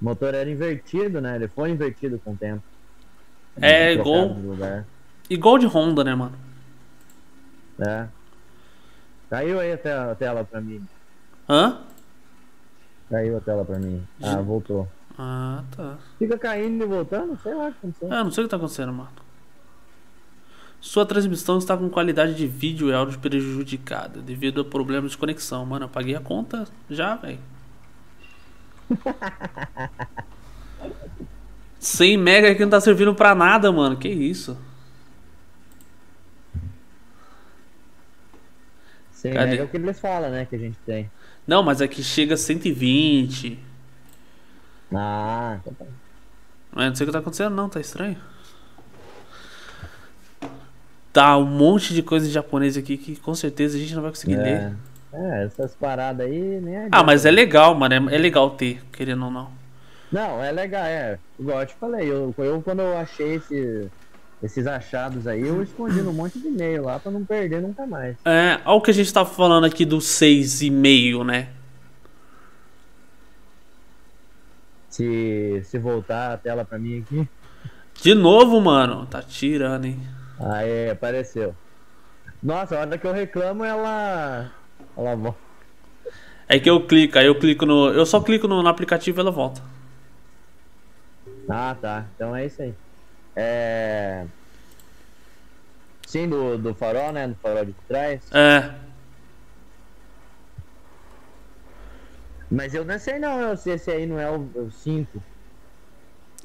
O motor era invertido, né? Ele foi invertido com o tempo. É igual, igual de Honda, né, mano? É. Caiu aí a tela, a tela pra mim. Hã? Caiu a tela pra mim. Ah, voltou. Ah, tá. Fica caindo e voltando? Sei lá o que aconteceu. Ah, não sei o que tá acontecendo, mano. Sua transmissão está com qualidade de vídeo e áudio prejudicada devido a problemas de conexão. Mano, eu paguei a conta já, velho. 100 mega aqui não tá servindo pra nada, mano. Que isso? Sem Cadê? mega é o que eles falam, né? Que a gente tem. Não, mas aqui chega a 120. Ah, tá. Mas não sei o que tá acontecendo, não. Tá estranho. Tá um monte de coisa em japonês aqui que com certeza a gente não vai conseguir ler. É. é, essas paradas aí, né? Ah, mas é legal, mano. É, é legal ter, querendo ou não. Não, é legal, é. Igual eu te falei, eu, eu quando eu achei esse, esses achados aí, eu escondi num monte de e-mail lá pra não perder nunca mais. É, olha o que a gente tá falando aqui do 6,5, né? Se, se voltar a tela pra mim aqui. De novo, mano. Tá tirando, hein? Aí apareceu. Nossa, a hora que eu reclamo, ela. Ela volta. É que eu clico, aí eu clico no. Eu só clico no, no aplicativo e ela volta. Ah, tá. Então é isso aí. É. Sim, do, do farol, né? Do farol de trás. É. Mas eu não sei não se esse aí não é o 5.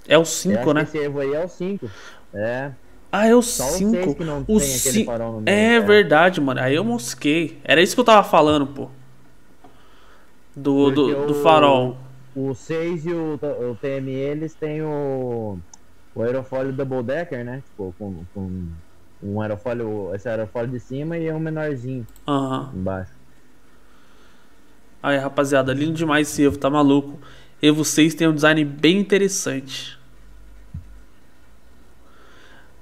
É o 5, né? Esse aí é o 5. É. Ah, é o Só o 5. 6 que não O tem aquele ci- farol no meio. É verdade, mano. Aí eu mosquei. Era isso que eu tava falando, pô. Do, do, Porque do farol. O 6 e o, o TMI, eles têm o, o aerofólio double decker, né? Tipo, com, com um aerofólio, esse aerofólio de cima e um menorzinho Aham. embaixo. Aí, rapaziada, lindo demais esse Evo, tá maluco. Evo 6 tem um design bem interessante.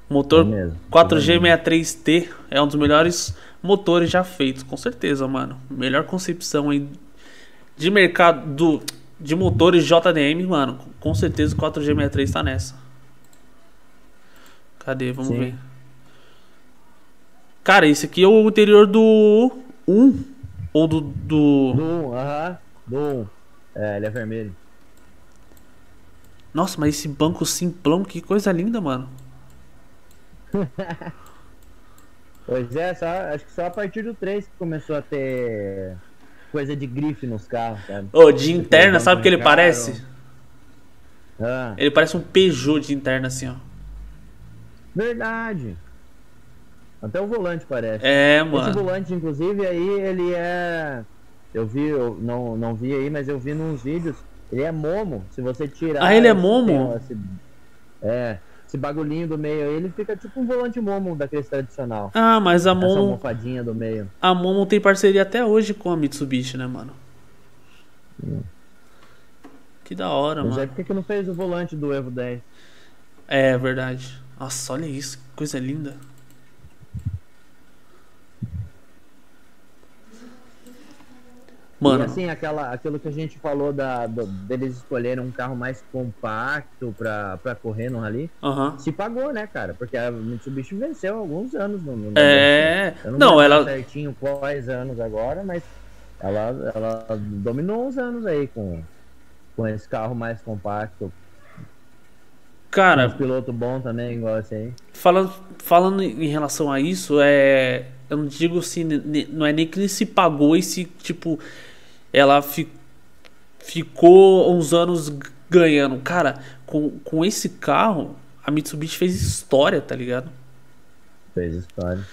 Motor É mesmo. 4G63T é um dos melhores motores já feitos, com certeza, mano. Melhor concepção aí de mercado do, de motores JDM, mano. Com certeza o 4G63 tá nessa. Cadê? Vamos Sim. ver. Cara, esse aqui é o interior do 1 ou do do Do 1, aham. Do 1. É, ele é vermelho. Nossa, mas esse banco simplão, que coisa linda, mano. Pois é, só, acho que só a partir do 3 que começou a ter coisa de grife nos carros, sabe? Ô, de interna, sabe o que ele parece? Ah, Ele parece um Peugeot de interna, assim, ó. Verdade. Até o volante parece. É, Esse mano. volante, inclusive, aí ele é. Eu vi, eu não, não vi aí, mas eu vi nos vídeos. Ele é momo. Se você tirar. Ah, ele é esse- momo? esse- é. Esse bagulhinho do meio aí, ele fica tipo um volante momo daquele tradicional. Ah, mas a Essa Momo, almofadinha do meio. a Momo tem parceria até hoje com a Mitsubishi, né, mano? Que da hora, Mas é mano. porque que não fez o volante do Evo 10? É verdade. Nossa, olha isso, que coisa linda. Mano. E assim, aquela, aquilo que a gente falou da, do, deles escolherem um carro mais compacto pra, pra correr no rally, uhum. se pagou, né, cara? Porque a Mitsubishi venceu alguns anos no, no É. Eu não, não ela. certinho quais anos agora, mas ela, ela dominou uns anos aí com, com esse carro mais compacto. Cara. Um piloto bom também, igual esse aí. Falando, falando em relação a isso, é. Eu não digo assim, não é nem que ele se pagou e se, tipo, ela fi, ficou uns anos ganhando. Cara, com, com esse carro, a Mitsubishi fez história, tá ligado? Fez história.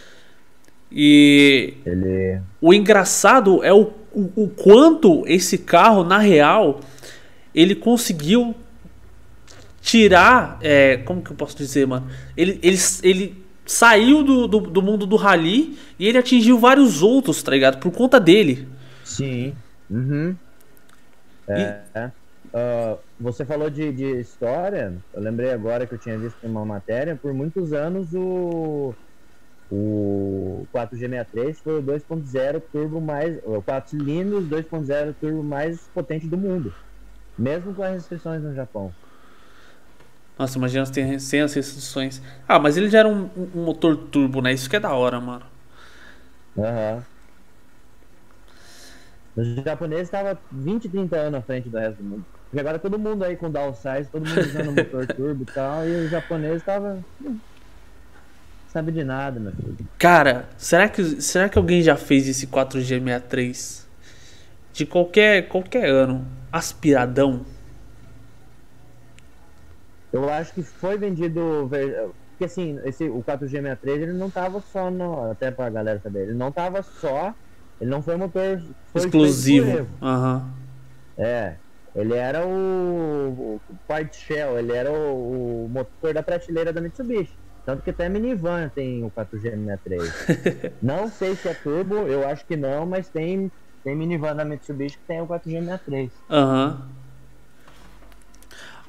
E ele... o engraçado é o, o, o, quanto esse carro, na real, ele conseguiu tirar. É, como que eu posso dizer, mano? Ele, ele, ele saiu do, do, do mundo do rally e ele atingiu vários outros, tá ligado? Por conta dele. Sim. Uhum. É. E... Uh, você falou de, de história. Eu lembrei agora que eu tinha visto uma matéria. Por muitos anos o o 4G63 foi o 2.0 turbo mais, o 4 cilindros 2.0 turbo mais potente do mundo, mesmo com as restrições no Japão. Nossa, imagina sem, sem as restrições. Ah, mas ele já era um, um, motor turbo, né? Isso que é da hora, mano. Aham. Uhum. O japonês estava 20, 30 anos à frente do resto do mundo. E agora todo mundo aí com downsize, todo mundo usando motor turbo e tal, e o japonês estava sabe de nada, meu filho. Cara, será que, será que alguém já fez esse 4G63? De qualquer, qualquer ano. Aspiradão? Eu acho que foi vendido. Porque assim, esse, o 4G63 ele não tava só no. Até pra galera saber, ele não tava só. Ele não foi motor. Foi Exclusivo. Aham. Uhum. É. Ele era o, o part shell, ele era o, o motor da prateleira da Mitsubishi. Tanto que até a minivan tem o 4G63. não sei se é turbo, eu acho que não, mas tem, tem minivan da Mitsubishi que tem o 4G63. Aham. Uhum.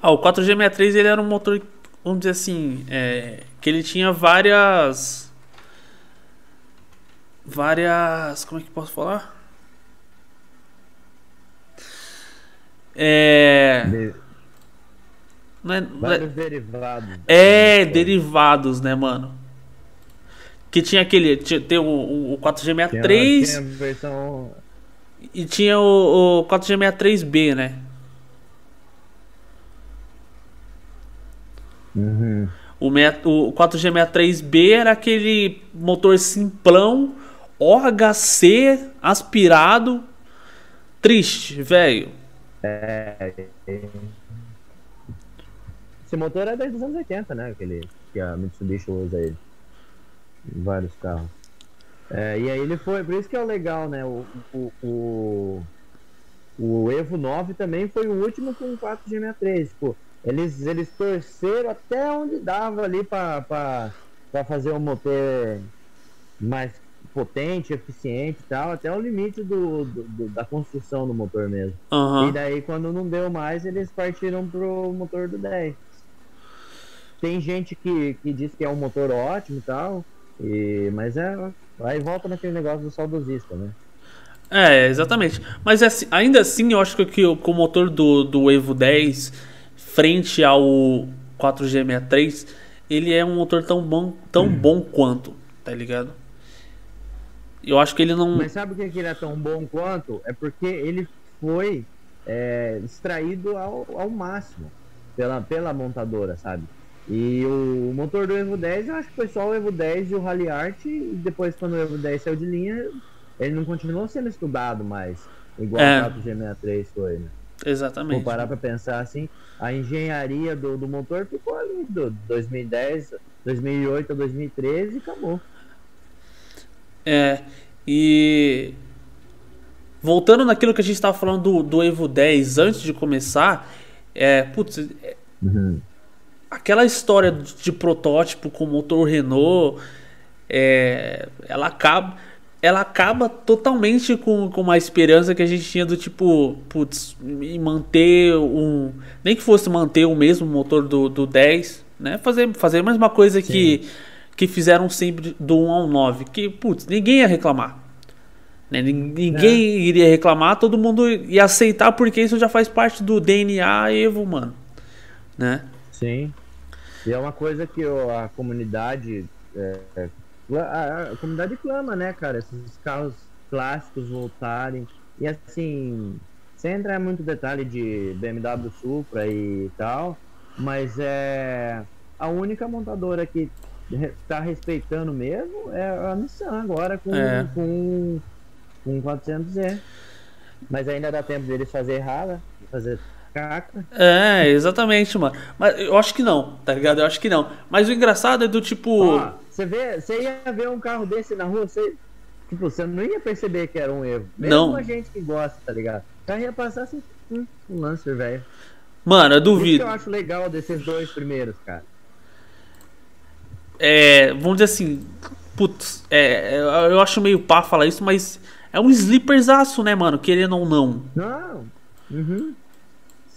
Ah, o 4G63 ele era um motor, vamos dizer assim, é, que ele tinha várias. Várias. Como é que posso falar? É. De não é, não é... derivados. É, derivados, né, mano? Que tinha aquele. Tinha, tem o, o 4G63. Tinha, tinha versão... E tinha o, o 4G63B, né? Uhum. O, o 4G63B era aquele motor simplão, OHC, aspirado. Triste, velho. É, esse motor é desde os anos 80, né? Aquele que a Mitsubishi usa ele. Em vários carros. É, e aí ele foi, por isso que é o legal, né? O, o, o, o Evo 9 também foi o último com 4G63. Tipo, eles, eles torceram até onde dava ali para fazer um motor mais potente, eficiente e tal, até o limite do, do, do, da construção do motor mesmo. Uhum. E daí, quando não deu mais, eles partiram pro motor do 10. Tem gente que, que diz que é um motor ótimo e tal, e, mas é. Aí volta naquele negócio do saudosista, né? É, exatamente. Mas assim, ainda assim, eu acho que, que o, o motor do, do Evo 10, frente ao 4G63, ele é um motor tão bom, tão hum. bom quanto, tá ligado? Eu acho que ele não. Mas sabe por que ele é tão bom quanto? É porque ele foi é, extraído ao, ao máximo pela, pela montadora, sabe? E o motor do Evo 10, eu acho que foi só o Evo 10 e o Rally Art. E depois, quando o Evo 10 saiu de linha, ele não continuou sendo estudado mais. Igual é. o 4G63 foi, né? Exatamente. Vou parar pra pensar assim, a engenharia do, do motor ficou ali do 2010, 2008 a 2013 e acabou. É, e voltando naquilo que a gente estava falando do, do Evo 10 antes de começar, é, putz, é, uhum aquela história de protótipo com motor Renault, é, ela acaba ela acaba totalmente com, com uma esperança que a gente tinha do tipo, putz, manter um. Nem que fosse manter o mesmo motor do, do 10, né? Fazer, fazer a mesma coisa que, que fizeram sempre do 1 ao 9. Que, putz, ninguém ia reclamar. Né? Ninguém é. iria reclamar, todo mundo ia aceitar porque isso já faz parte do DNA Evo, mano. Né? Sim. E é uma coisa que a comunidade. É, é a, a, comunidade clama, né, cara? Esses carros clássicos voltarem. E assim, sem entrar muito detalhe de BMW Supra e tal, mas é a única montadora que está respeitando mesmo é a Nissan agora com, é. com, com 400Z. Mas ainda dá tempo deles fazer errada, fazer caca. É, exatamente, mano. Mas eu acho que não, tá ligado? Eu acho que não. Mas o engraçado é do tipo. Você vê, você ia ver um carro desse na rua, você. Tipo, você não ia perceber que era um erro. Mesmo não. a gente que gosta, tá ligado? O carro ia passar assim, hum, um Lancer, velho. Mano, eu duvido. Isso que eu acho legal desses dois primeiros, cara. É, vamos dizer assim, putz, é, eu acho meio pá falar isso, mas é um sleeperzaço, né, mano? Querendo ou não. Não. Uhum.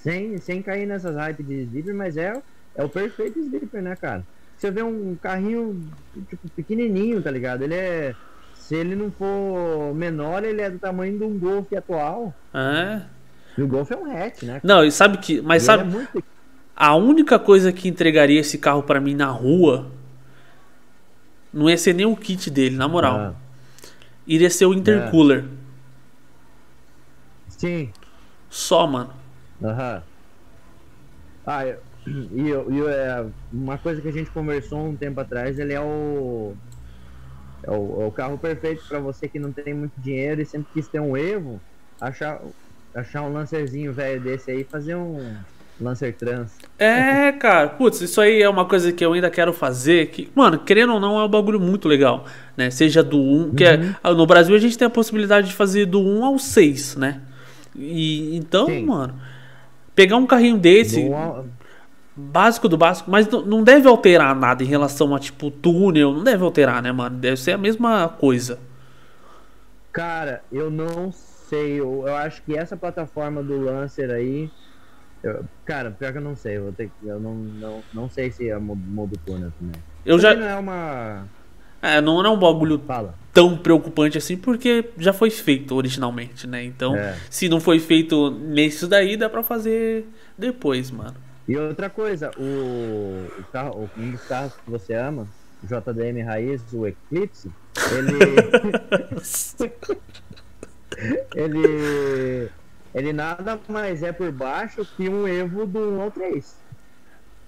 Sem, sem cair nessas hype de sleeper, mas é, é o perfeito sleeper, né, cara? Você vê um carrinho, tipo, pequenininho, tá ligado? Ele é. Se ele não for menor, ele é do tamanho de um Golf atual. É. E o Golf é um hatch, né? Não, e sabe que. Mas e sabe. É muito... A única coisa que entregaria esse carro para mim na rua não ia ser nem o kit dele, na moral. Ah. Iria ser o intercooler. É. Sim. Só, mano. Aham. Ah, e, e, e é, uma coisa que a gente conversou um tempo atrás, ele é o. É o, é o carro perfeito para você que não tem muito dinheiro e sempre quis ter um Evo, achar, achar um lancerzinho velho desse aí fazer um Lancer Trans. É, cara, putz, isso aí é uma coisa que eu ainda quero fazer. Que, mano, querendo ou não, é um bagulho muito legal, né? Seja do 1, uhum. que é, uhum. Ah, no Brasil a gente tem a possibilidade de fazer do 1 ao 6, né? E então, Sim. mano, pegar um carrinho desse, Boa. Básico do básico, mas não deve alterar nada em relação a tipo túnel, não deve alterar, né, mano? Deve ser a mesma coisa. Cara, eu não sei, eu, eu acho que essa plataforma do Lancer aí eu, cara, pior que eu não sei, eu, vou ter, eu não, não, não sei se é modo túnel também. Eu já. Não é uma. É, não é um bagulho Fala. tão preocupante assim, porque já foi feito originalmente, né? Então, é. se não foi feito nesse daí, dá pra fazer depois, mano. E outra coisa, o, o carro, um dos carros que você ama, o JDM Raiz, o Eclipse, ele. ele ele nada mais é por baixo que um Evo do 1 ao 3.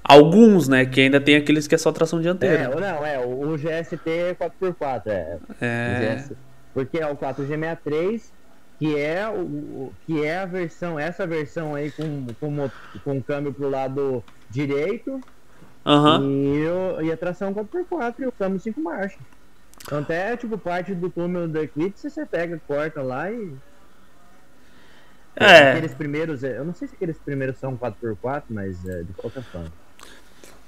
Alguns, né? Que ainda tem aqueles que é só tração dianteira. É, não, é, o GST é 4x4, é. é. Porque é o 4G63, que é, o, que é a versão, essa versão aí com, com, com câmbio pro lado direito. Uhum. E, e a tração 4x4 e o câmbio 5 marchas. Então até tipo parte do túnel do Eclipse você pega, corta lá e é. Aqueles primeiros, eu não sei se aqueles primeiros são 4x4, mas é, de qualquer forma.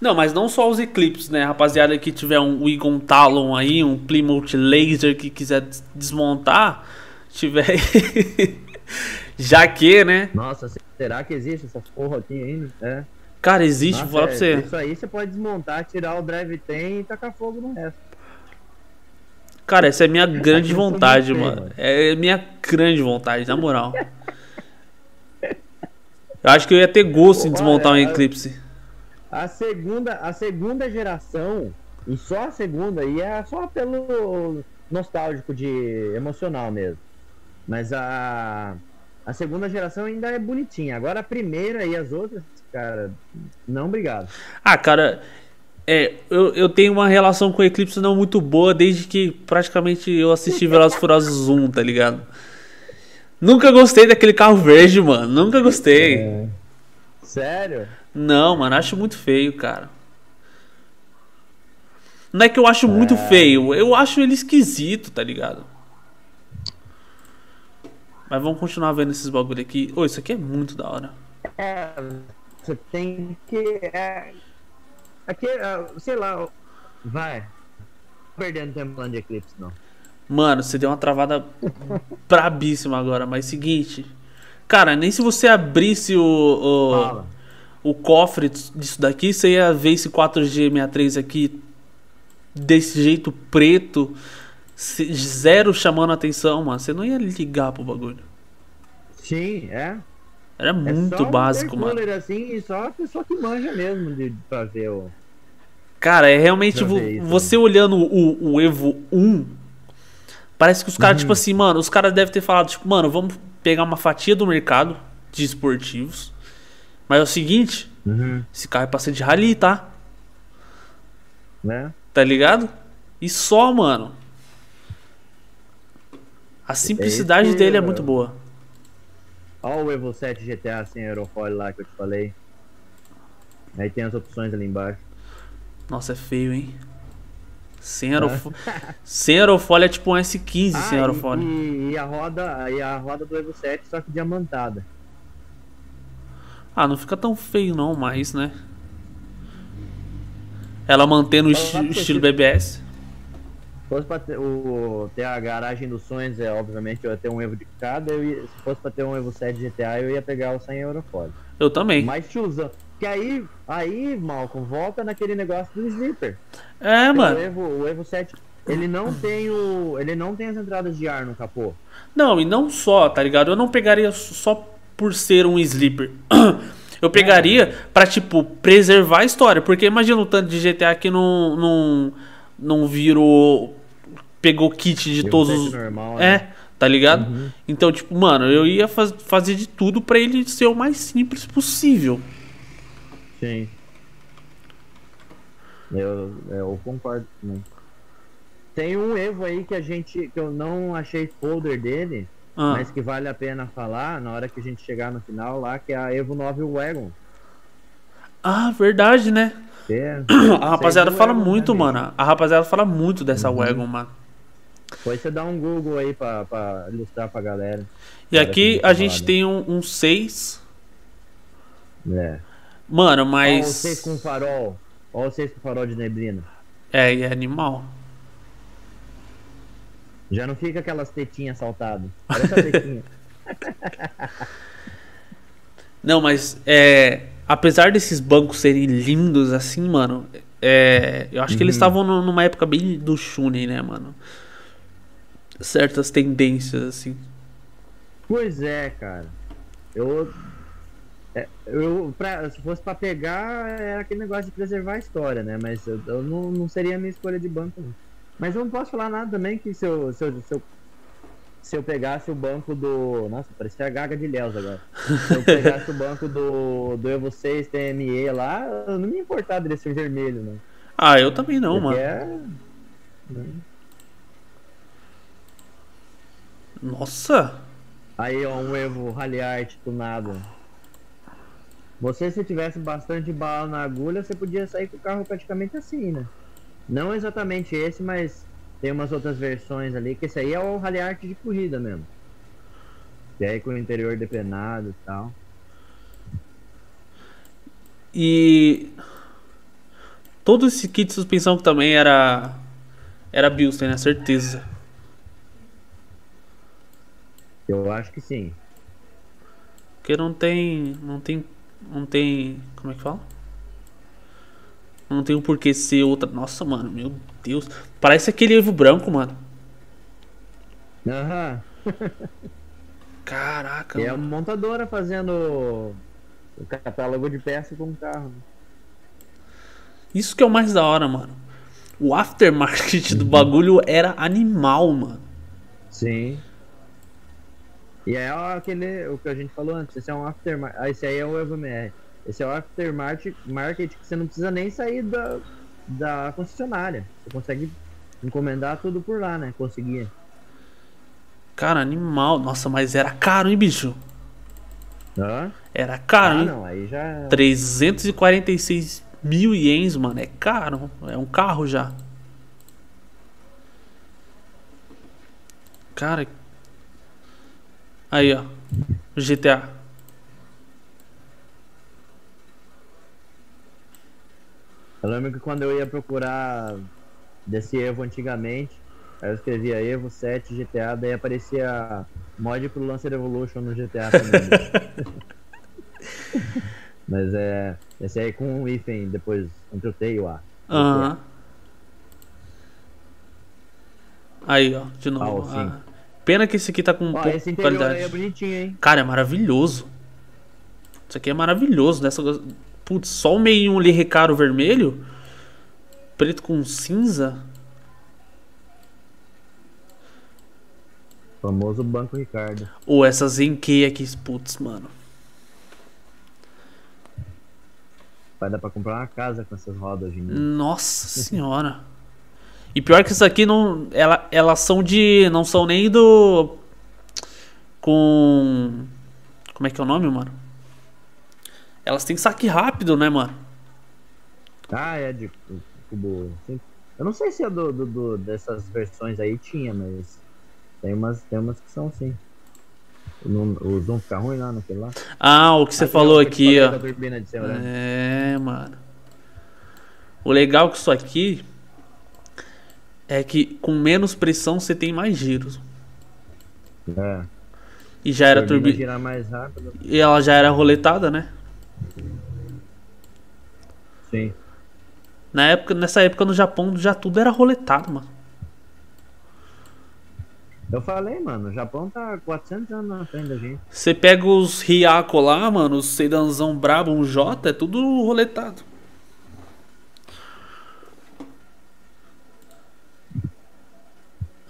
Não, mas não só os Eclipses, né? Rapaziada que tiver um Wigon Talon aí, um Plymouth Laser que quiser desmontar, tiver. Já que, né? Nossa, será que existe essa porra aqui ainda? É. Cara, existe, Nossa, vou falar é, pra você. Isso aí você pode desmontar, tirar o drive tem e tacar fogo no resto. Cara, essa é minha grande vontade, mano. É minha grande vontade, na moral. Eu acho que eu ia ter gosto em desmontar um Eclipse. A segunda, a segunda geração, e só a segunda, e é só pelo nostálgico de emocional mesmo. Mas a, a segunda geração ainda é bonitinha. Agora a primeira e as outras, cara, não obrigado. Ah, cara, é, eu, eu tenho uma relação com o Eclipse não muito boa desde que praticamente eu assisti Velozes Furiosos 1, tá ligado? Nunca gostei daquele carro verde, mano. Nunca gostei. É. Sério? Não, mano, acho muito feio, cara. Não é que eu acho é. muito feio, eu acho ele esquisito, tá ligado? Mas vamos continuar vendo esses bagulho aqui. Ô, oh, isso aqui é muito da hora. É, você tem que. É, aqui, é, sei lá, vai. Perdendo tempo falando de Eclipse, não. Mano, você deu uma travada brabíssima agora, mas seguinte. Cara, nem se você abrisse o, o, o, cofre disso daqui, você ia ver esse 4G63 aqui desse jeito preto, zero chamando atenção, mano. Você não ia ligar pro bagulho. Sim, é. Era É muito básico, mano. assim, e só a pessoa que manja mesmo de, pra ver o. Cara, é realmente vo- ver isso, você olhando o, o Evo 1, parece que os Uhum. caras, tipo assim, mano, os caras devem ter falado, tipo, mano, vamos pegar uma fatia do mercado de esportivos. Mas é o seguinte, esse carro é pra ser de rally, tá? Né? Tá ligado? E só, mano. A simplicidade que- dele é muito boa. Olha o Evo 7 GTA sem aerofólio lá que eu te falei. Aí tem as opções ali embaixo. Nossa, é feio, hein? Sem aerofólio. sem aerofólio é tipo um S15 sem Ah, e- aerofólio. E, e a roda, e a roda do Evo 7 só que diamantada. Ah, não fica tão feio não, mas, né? Ela mantendo o esti- estilo BBS. Se fosse pra ter, o, ter a garagem dos sonhos, é, obviamente eu ia ter um Evo de cada. Eu ia- se fosse pra ter um Evo 7 GTA, eu ia pegar o 100 aerofólio. Eu também. Mas tiozão. Que aí, aí, Malcolm, volta naquele negócio do sleeper. É, O mano. Evo, o Evo 7, ele não tem o. Ele não tem as entradas de ar no capô. Não, e não só, tá ligado? Eu não pegaria só por ser um sleeper. Eu pegaria pra, tipo, preservar a história. Porque imagina o tanto de GTA que não, não, não virou. Pegou kit de Evo todos 7 os. normal, né? É, tá ligado? Então, tipo, mano, eu ia faz- fazer de tudo pra ele ser o mais simples possível. Sim. Eu, eu concordo também. Tem um Evo aí que a gente. que eu não achei folder dele, Ah, mas que vale a pena falar na hora que a gente chegar no final lá, que é a Evo 9 Wagon. Ah, verdade, né? É- A rapaziada fala Wagon, muito, né, mano. A rapaziada fala muito dessa Uhum. Wagon, mano. Depois você dá um Google aí pra, pra ilustrar pra galera. E aqui que a gente foda. tem um, um 6. É. Mano, Ó, o mas. 6 com farol. Ó, o 6 com farol de neblina. É, e é animal. Já não fica aquelas tetinhas saltadas. Olha essa tetinha. Não, mas é. Apesar desses bancos serem lindos assim, mano. É, eu acho que eles Uhum. estavam nu- numa época bem do Shunen, né, mano? Certas tendências, assim. Pois é, cara. Eu. é, eu pra, se fosse pra pegar, era aquele negócio de preservar a história, né? Mas eu, eu não, não seria a minha escolha de banco, não. Mas eu não posso falar nada também que se eu, se eu, se eu, se eu pegasse o banco do. Nossa, parecia a gaga de Léus agora. Se eu pegasse o banco do, do Evo 6 TME lá, eu não me importava dele ser vermelho, né? Ah, eu também não, Porque mano. é. Nossa! Aí, ó, um Evo Rally Art tunado. Você, se tivesse bastante bala na agulha, você podia sair com o carro praticamente assim, né? Não exatamente esse, mas tem umas outras versões ali, que esse aí é o Rally Art de corrida mesmo. E aí com o interior depenado e tal. E. Todo esse kit de suspensão que também era. Era Bilstein, né? Certeza. Eu acho que sim. Porque não tem. Não tem. Não tem. Como é que fala? Não tem um porquê ser outra. Nossa, mano, meu Deus. Parece aquele Evo branco, mano. Aham. Caraca, E é mano. montadora fazendo o catálogo de peça com o carro. Isso que é o mais da hora, mano. O aftermarket do bagulho era animal, mano. Sim. E é aquele, o que a gente falou antes, esse é um aftermarket, ah, esse aí é o EvoMR. Esse é o aftermarket market que você não precisa nem sair da, da concessionária. Você consegue encomendar tudo por lá, né? Conseguia. Cara, animal. Nossa, mas era caro, hein, bicho? Hã? Era caro, Ah, hein? não, aí já. 346 mil ienes, mano. É caro. É um carro já. Cara. Aí, ó. GTA. Eu lembro que quando eu ia procurar desse Evo antigamente, aí eu escrevia Evo 7 GTA, daí aparecia mod pro Lancer Evolution no GTA também. Mas é. Esse aí com um hífen depois entre o T e o A. Aham. Aí, ó, de novo. Ah, pena que esse aqui tá com Ó, pouca esse qualidade. aí é bonitinho, hein? Cara, é maravilhoso. Isso aqui é maravilhoso. Nessa... Putz, só o meio ali recaro vermelho. Preto com cinza. Famoso Banco Ricardo. Ou essa Zenkei aqui, putz, mano. Vai dar pra comprar uma casa com essas rodas dia. Nossa senhora. E pior que isso aqui não. Ela, elas são de. Não são nem do. Com. Como é que é o nome, mano? Elas têm saque rápido, né, mano? Ah, é de cu- cubo. Eu não sei se é do, do- do- dessas versões aí tinha, mas tem umas, tem umas que são sim. Não, o zoom fica ruim lá naquele lá. Ah, o que você falou aqui, ó. de segurança. É, mano. O legal que isso aqui é que com menos pressão você tem mais giros. É. E já era turbina. E ela já era roletada, né? Sim. Na época, nessa época no Japão já tudo era roletado, mano. Eu falei, mano, o Japão tá 400 anos na frente da gente. Você pega os Ryako lá, mano, os sedanzão brabo, um J, é tudo roletado.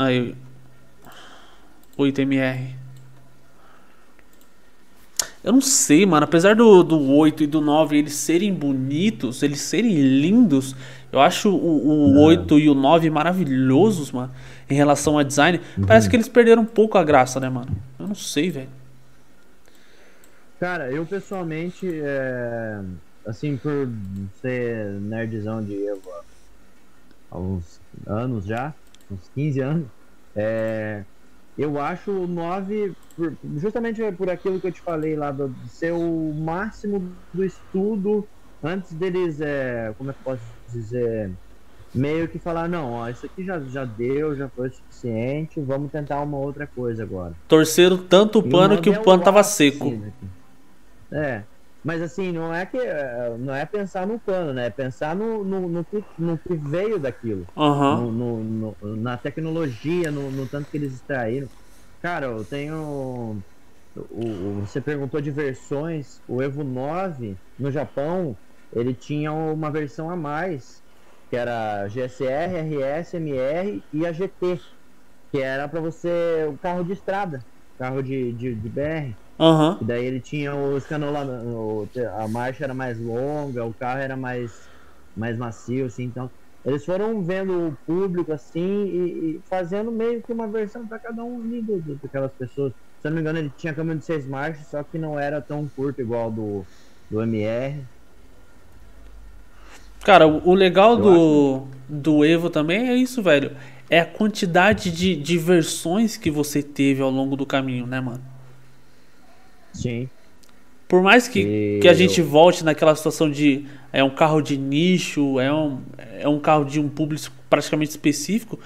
Aí. 8MR. Eu não sei, mano. Apesar do, do 8 e do 9 eles serem bonitos, eles serem lindos, eu acho o, o 8 e o 9 maravilhosos, mano. Em relação a design. Parece que eles perderam um pouco a graça, né, mano? Eu não sei, velho. Cara, eu pessoalmente, é, assim, por ser nerdzão de Evo há uns anos já, uns 15 anos, é, eu acho o 9, por- justamente por aquilo que eu te falei lá, do, de ser o máximo do estudo antes deles, é, como é que eu posso dizer, meio que falar, não, ó, isso aqui já, já deu, já foi suficiente, vamos tentar uma outra coisa agora. Torceram tanto o pano que o pano tava seco. daqui. É. Mas assim, não é que é, não é pensar no pano, né? É pensar no, no, no, que, no que veio daquilo. Aham. No, no- no- na tecnologia, no, no tanto que eles extraíram. Cara, eu tenho. O, o- você perguntou de versões. O Evo 9 no Japão, ele tinha uma versão a mais, que era GSR, RS, MR e a GT, que era para você o carro de estrada, carro de, de, de BR. Aham. E daí ele tinha os canolamentos, a marcha era mais longa, o carro era mais, mais macio, assim, então. Eles foram vendo o público assim e, e fazendo meio que uma versão para cada um ali do, do- daquelas pessoas. Se eu não me engano, ele tinha câmera de seis marchas, só que não era tão curto igual do, do MR. Cara, o legal Eu do, do Evo também é isso, velho. É a quantidade de, de versões que você teve ao longo do caminho, né, mano? Sim. Por mais que, E que a gente volte naquela situação de é um carro de nicho, é um, é um carro de um público praticamente específico,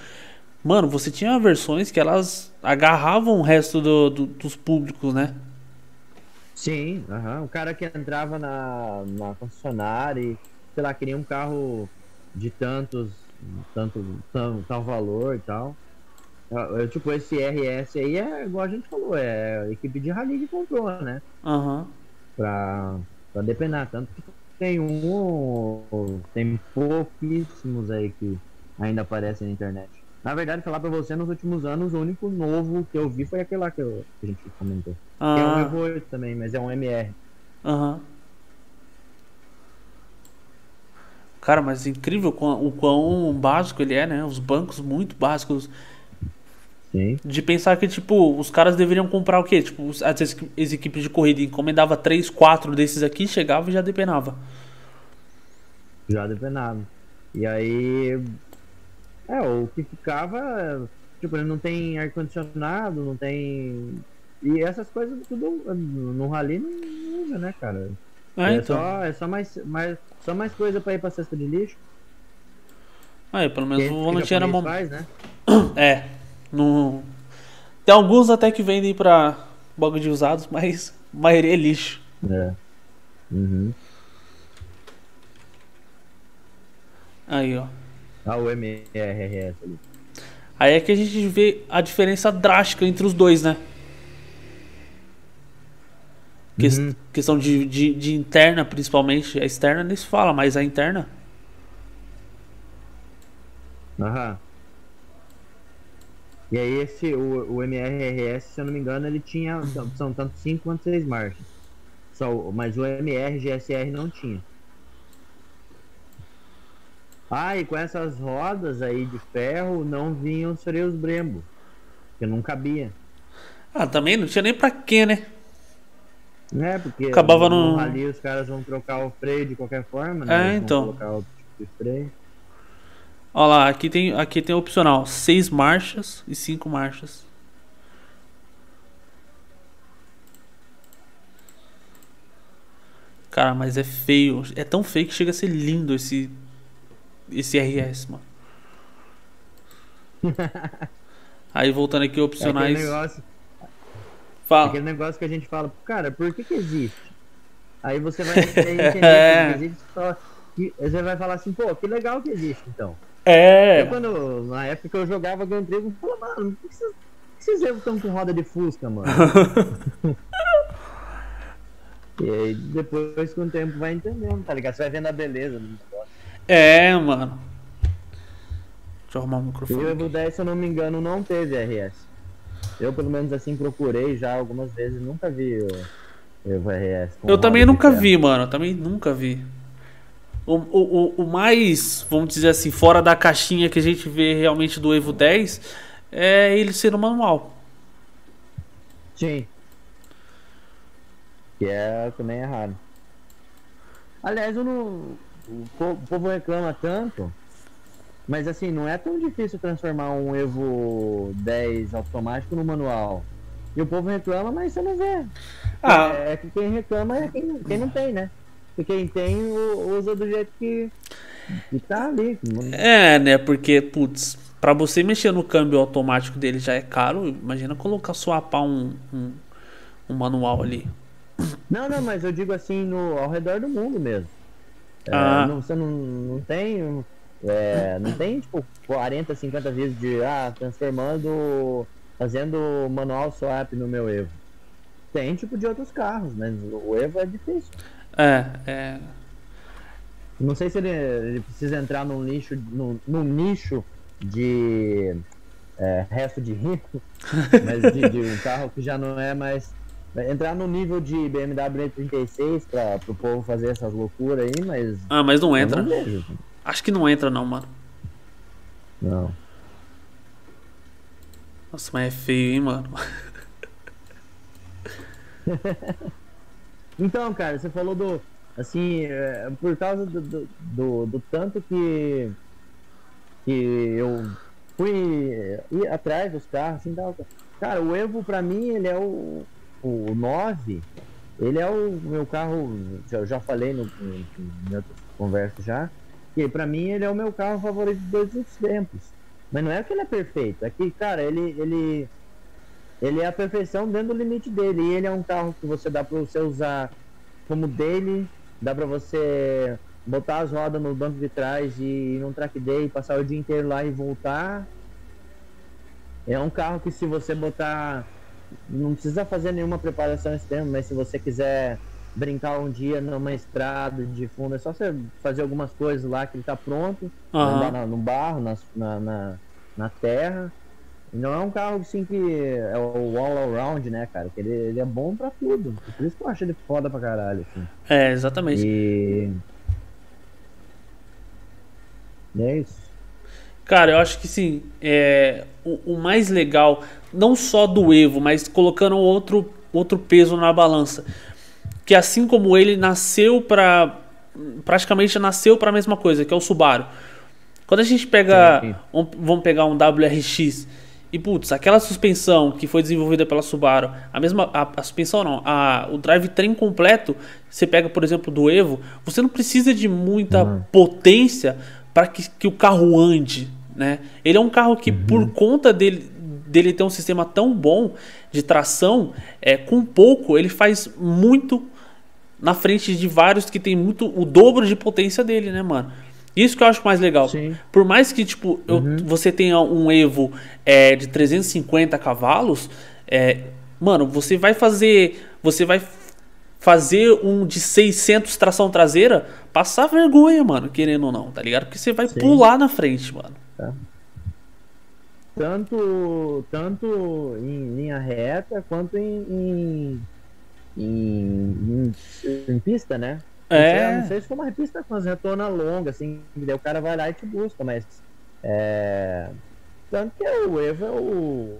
mano, você tinha versões que elas agarravam o resto do- do- dos públicos, né? Sim, aham. o cara que entrava na, na concessionária e, sei lá, queria um carro de tantos, tanto, tal, tal valor e tal. Eu- eu, tipo, esse RS aí é igual a gente falou, é a equipe de rally que comprou, né? Aham. Pra, pra depenar. Tanto que tem um. Tem pouquíssimos aí que ainda aparecem na internet. Na verdade, falar pra você, nos últimos anos, o único novo que eu vi foi aquele lá que, eu- que a gente comentou. Que é um Ah, Evo 8 também, mas é um MR. Aham. Cara, mas incrível o quão, o quão básico ele é, né? Os bancos muito básicos. Sim. De pensar que, tipo, os caras deveriam comprar o quê? Tipo, as, as equipes de corrida encomendava 3, 4 desses aqui, chegava e já depenava. Já depenado. E aí. É, o que ficava. Tipo, ele não tem ar-condicionado, não tem. E essas coisas tudo no rally não usa, né, cara? É, É, então. só, é só mais, mais, só mais coisa pra ir pra cesta de lixo. Aí, pelo menos o volante era mão. faz, né? É. No... Tem alguns até que vendem pra bagulho de usados, mas a maioria é lixo. É. Uhum. Aí, ó. Ah, o MRRS ali. Aí é que a gente vê a diferença drástica entre os dois, né? Que, uhum. Questão de, de, de, interna, principalmente. A externa nem se fala, mas a interna. Aham. E aí esse, o, o MRRS, se eu não me engano, ele tinha. São tanto 5 quanto 6 marchas. Só, mas o MR GSR não tinha. Ah, e com essas rodas aí de ferro não vinham os freios Brembo. Que não cabia. Ah, também não tinha nem pra quê, né? É, porque acabava no, ali os caras vão trocar o freio de qualquer forma, né? É, então. colocar outro tipo de freio. Olha lá, aqui tem, aqui tem opcional: 6 marchas e 5 marchas. Cara, mas é feio. É tão feio que chega a ser lindo esse esse RS, mano. Aí voltando aqui, opcionais. É aquele negócio, fala. Aquele negócio que a gente fala, cara, por que que existe? Aí você vai entender é. que existe só. Você vai falar assim, pô, que legal que existe então. É. Eu, quando, na época que eu jogava Gran Turismo, falava, mano, por que vocês, que vocês estão com roda de Fusca, mano? e aí depois com o tempo vai entendendo, tá ligado? Você vai vendo a beleza do negócio. É, mano. Deixa eu arrumar o microfone. O Evo 10, se eu não me engano, não teve RS. Eu, pelo menos assim, procurei já algumas vezes, nunca vi o Evo RS. Eu também nunca vi, mano. Eu também nunca vi. O, o, o, mais, vamos dizer assim, fora da caixinha que a gente vê realmente do Evo 10 é ele ser no manual. Sim. Que é também é raro. Aliás, eu não o povo reclama tanto, mas assim, não é tão difícil transformar um Evo 10 automático no manual. E o povo reclama, mas você não vê. Ah. É, é que quem reclama é quem, quem não tem, né? E quem tem usa do jeito que, que tá ali. É, né? Porque, putz, pra você mexer no câmbio automático dele já é caro. Imagina colocar swapar um, um, um manual ali. Não, não, mas eu digo assim, no, ao redor do mundo mesmo. É, ah. não, você não, não tem. É, não tem tipo 40, 50 vezes de ah, transformando. fazendo manual swap no meu Evo. Tem tipo de outros carros, mas o Evo é difícil. É, é. Não sei se ele, ele precisa entrar num nicho, num, num nicho de é, resto de rico, mas de, de um carro que já não é mais entrar no nível de BMW 36 para o povo fazer essas loucuras aí, mas. Ah, mas não entra. Não vejo. Acho que não entra, não, mano. Não. Nossa, mas é feio, hein, mano. então, cara, você falou do. Assim, é, por causa do, do, do, do tanto que. que eu fui ir atrás dos carros, assim, tal. Cara, o Evo pra mim, ele é o o 9, ele é o meu carro, eu já falei no, no, no conversa já, que para mim ele é o meu carro favorito de todos os tempos. Mas não é que ele é perfeito, é que, cara, ele, ele, ele é a perfeição dentro do limite dele. E ele é um carro que você dá para você usar como dele, dá para você botar as rodas no banco de trás e ir num track day, passar o dia inteiro lá e voltar. É um carro que se você botar não precisa fazer nenhuma preparação extrema, mas se você quiser brincar um dia numa estrada de fundo, é só você fazer algumas coisas lá que ele tá pronto, uhum. andar no barro, na, na, na, terra. Não é um carro assim que é o all around, né, cara? Que ele, ele é bom pra tudo. Por isso que eu acho ele foda pra caralho. Assim. É, exatamente. E... e é isso. Cara, eu acho que sim. É, o, o, mais legal, não só do Evo, mas colocando outro, outro peso na balança. Que assim como ele nasceu para. Praticamente nasceu para a mesma coisa, que é o Subaru. Quando a gente pega. Um, vamos pegar um WRX. E putz, aquela suspensão que foi desenvolvida pela Subaru, a mesma a, a suspensão não, a, o drivetrain completo, você pega por exemplo do Evo, você não precisa de muita uhum. potência para que, que o carro ande, né? Ele é um carro que, uhum. por conta dele, dele ter um sistema tão bom de tração, é, com pouco ele faz muito na frente de vários que tem muito o dobro de potência dele, né, mano? Isso que eu acho mais legal. Sim. Por mais que, tipo, eu- Uhum. você tenha um Evo é, de 350 cavalos, é, mano, você vai fazer. Você vai fazer um de 600 tração traseira, passar vergonha, mano, querendo ou não, tá ligado? Porque você vai Sim. pular na frente, mano. Tanto, tanto em linha reta quanto em, em, em- em pista, né? É. Não sei se for uma as retonas longas, assim, daí o cara vai lá e te busca, mas. É... Tanto que o Evo é o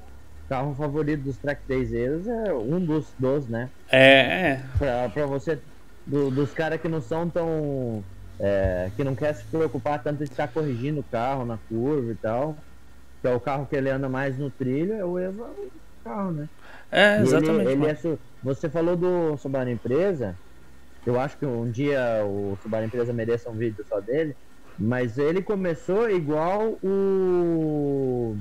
carro favorito dos track dayseiros, é um dos, dos né? É, é. Pra, pra você, do- dos caras que não são tão. é, que não quer se preocupar tanto de estar corrigindo o carro na curva e tal. Que é o carro que ele anda mais no trilho, é o Evo é o carro, né? É, ele- exatamente. ele mano. é Você falou do Subaru Empresa. Eu acho que um dia o Subaru Empresa mereça um vídeo só dele. Mas ele começou igual o.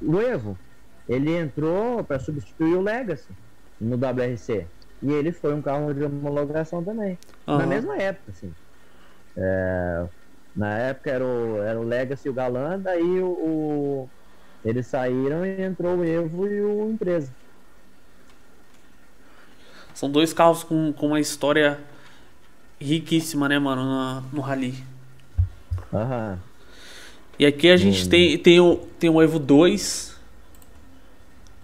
O Evo. Ele entrou para substituir o Legacy no WRC. E ele foi um carro de homologação também. Na Aham. mesma época, assim. É, na época era o, era o Legacy e o Galan, daí o, o- eles saíram e entrou o Evo e o Empresa. São dois carros com, com uma história riquíssima, né, mano, na- no Rally. Aham. E aqui a gente Hum. tem, tem, o, tem o Evo 2.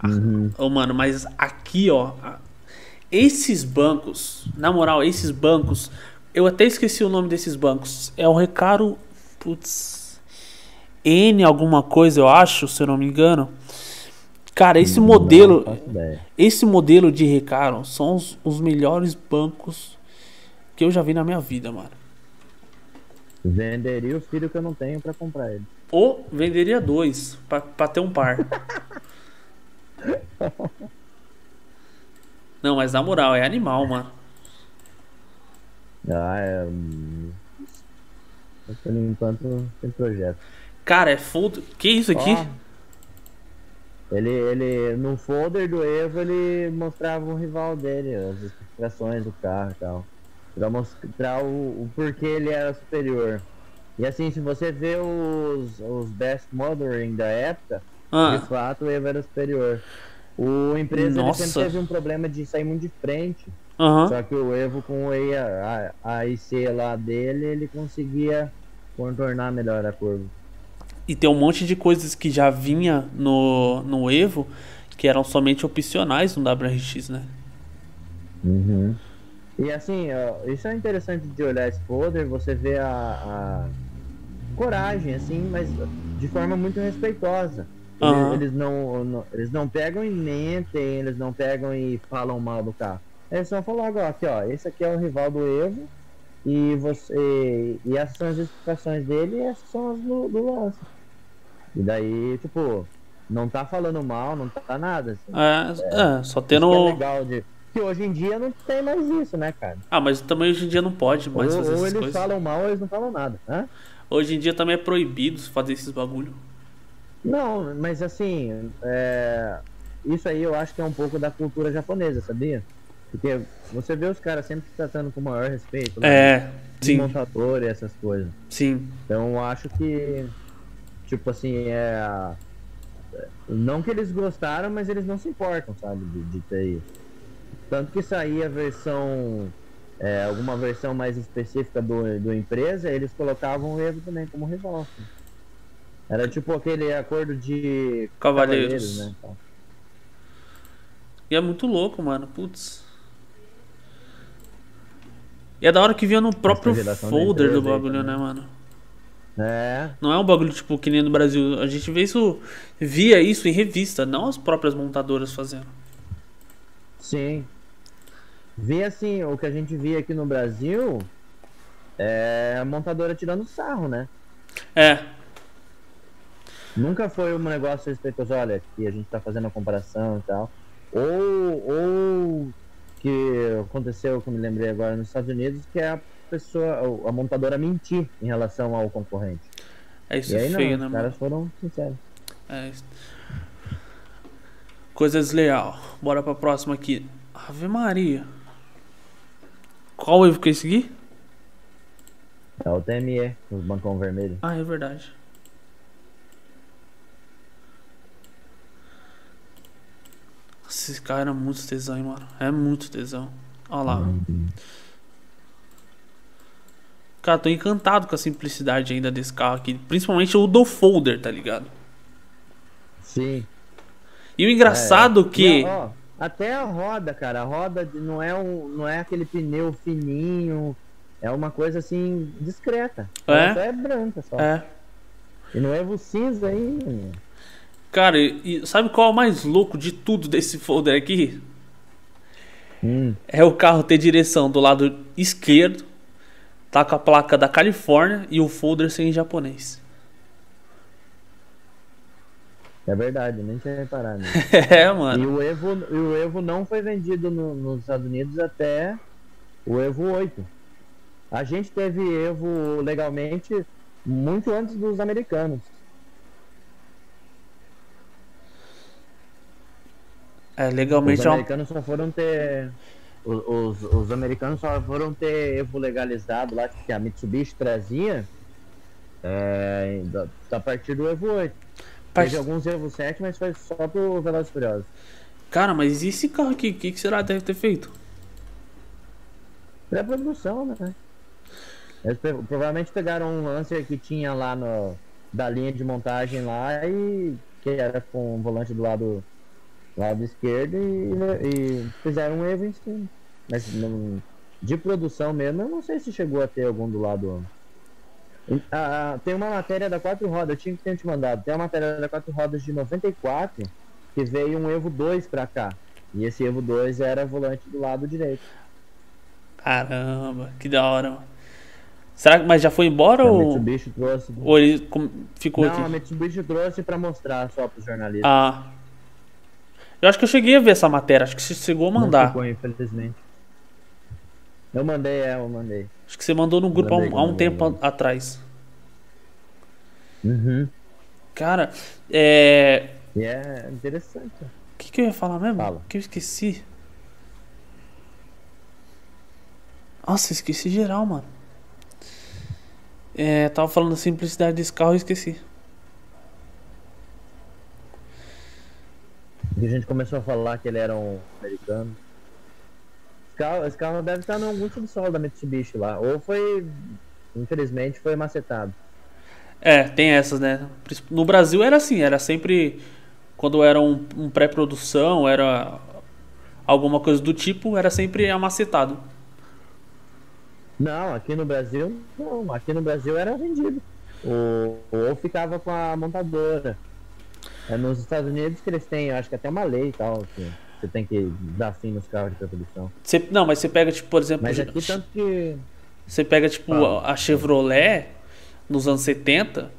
Uhum. Ô, mano, mas aqui, ó. Esses bancos, na moral, esses bancos. Eu até esqueci o nome desses bancos. É o Recaro. Putz. N alguma coisa, eu acho, se eu não me engano. Cara, esse modelo. Não faço ideia. Esse modelo de Recaro são os, os melhores bancos que eu já vi na minha vida, mano. Venderia o filho que eu não tenho pra comprar ele. Ou venderia dois pra, pra ter um par. Não, mas na moral, é animal, mano. Ah, é. Por enquanto tem projeto. Cara, é full. Que isso aqui? Ó, ele, ele, no folder do Evo, ele mostrava o rival dele, as especificações do carro e tal. Pra mostrar o, o porquê ele era superior. E assim, se você vê os, os best mothering da época, Ah, de fato o Evo era superior. O empresa sempre teve um problema de sair muito de frente. aham. Só que o Evo com a, a IC lá dele, ele conseguia contornar melhor a curva. E tem um monte de coisas que já vinha no, no Evo que eram somente opcionais no WRX, né? Uhum. E assim, ó, isso é interessante de olhar esse folder, você vê a, a coragem, assim, mas de forma muito respeitosa. Eles, Aham. eles não, não- eles não pegam e mentem, eles não pegam e falam mal do carro. Eles só falam agora, aqui ó, esse aqui é o rival do Evo, e você. E essas são as especificações dele e essas são as do, do lance. E daí, tipo, não tá falando mal, não tá nada. Assim. É, é, só tendo. que é legal de. Que hoje em dia não tem mais isso, né, cara? Ah, mas também hoje em dia não pode mais ou fazer ou essas eles coisas. falam mal ou eles não falam nada. Hã? Hoje em dia também é proibido fazer esses bagulho. Não, mas assim, é, isso aí eu acho que é um pouco da cultura japonesa, sabia? Porque você vê os caras sempre se tratando com o maior respeito, né? É, De sim, montador e essas coisas. sim. Então eu acho que, tipo assim, é. Não que eles gostaram, mas eles não se importam, sabe, de, de ter isso. Tanto que saía a versão. é, alguma versão mais específica do, do empresa, eles colocavam o Evo também como assim. Era tipo aquele acordo de Cavaleiros. né? tal. E é muito louco, mano. Putz. E é da hora que vinha no próprio folder do bagulho, né, mano? É, Não é um bagulho tipo que nem no Brasil. A gente vê isso, via isso em revista, não as próprias montadoras fazendo. sim. Vê assim, o que a gente via aqui no Brasil é a montadora tirando sarro, né? É, Nunca foi um negócio respeitoso, olha, que a gente tá fazendo a comparação e tal. Ou, ou que aconteceu, que eu me lembrei agora nos Estados Unidos, que é a pessoa, a montadora mentir em relação ao concorrente. é isso e aí feio, não, né, os caras foram sinceros. É isso. Coisa desleal. Bora pra próxima aqui. Ave Maria. Qual Evo que é aqui? É o TME, os bancão vermelho. Ah, é verdade. Esse carro era muito tesão, hein, mano. É muito tesão. Olha lá. Uhum. Cara, tô encantado com a simplicidade ainda desse carro aqui. Principalmente o do folder, tá ligado? Sim. E o engraçado É. que. E, ó, até a roda, cara, a roda não é, um, não é aquele pneu fininho, é uma coisa assim, discreta. É? Só é branca só. É. E no Evo cinza aí. Cara, e, e sabe qual é o mais louco de tudo desse folder aqui? Hum, É o carro ter direção do lado esquerdo, tá com a placa da Califórnia e o folder ser em japonês. é verdade, nem tinha reparado. nisso. É, e, mano. o Evo, e o Evo não foi vendido no- nos Estados Unidos até o Evo 8. A gente teve Evo legalmente muito antes dos americanos. É, Os legalmente é uma... americanos só foram ter. Os, os, os americanos só foram ter Evo legalizado lá, que a Mitsubishi trazia é, da- a partir do Evo 8. Part- Teve alguns Evo 7, mas foi só pro Velozes Furiosos. Cara, mas e esse carro aqui? O que, que será que deve ter feito? Pré-produção, né? Eles provavelmente pegaram um Lancer que tinha lá no, da linha de montagem lá e que era com o volante do lado, lado esquerdo e, e fizeram um Evo em cima. Mas não- de produção mesmo, eu não sei se chegou a ter algum do lado. Ah, tem uma matéria da quatro rodas, eu tinha que ter te mandado. Tem uma matéria da quatro rodas de 94 que veio um Evo 2 pra cá. E esse Evo 2 era volante do lado direito. Caramba, que da hora, mano. Será que mas já foi embora A ou, Mitsubishi trouxe. ou ele ficou Não, a aqui? Mitsubishi trouxe pra mostrar só pros jornalistas. Ah. Eu acho que eu cheguei a ver essa matéria, acho que você chegou a Não mandar. ficou, infelizmente. Eu mandei, é, eu mandei. Acho que você mandou no grupo há um, há um tempo a- atrás. Uhum. Cara, é. E é interessante. O que, que eu ia falar mesmo? Fala. Que eu esqueci. Nossa, esqueci geral, mano. É, tava falando da simplicidade desse carro e esqueci. E a gente começou a falar que ele era um americano. Esse carro, esse carro deve estar no algum subsolo da Mitsubishi lá. Ou foi. Infelizmente foi macetado. É, tem essas, né? No Brasil era assim, era sempre. Quando era um, um pré-produção, era alguma coisa do tipo, era sempre amacetado. Não, aqui no Brasil, não. Aqui no Brasil era vendido. Ou, ou ficava com a montadora. É nos Estados Unidos que eles têm, acho que até uma lei e tal, que você tem que dar fim nos carros de pré-produção. Você- não, mas você pega, tipo, por exemplo. Mas aqui tanto que. Você pega, tipo, Fala. a Chevrolet, nos anos 70,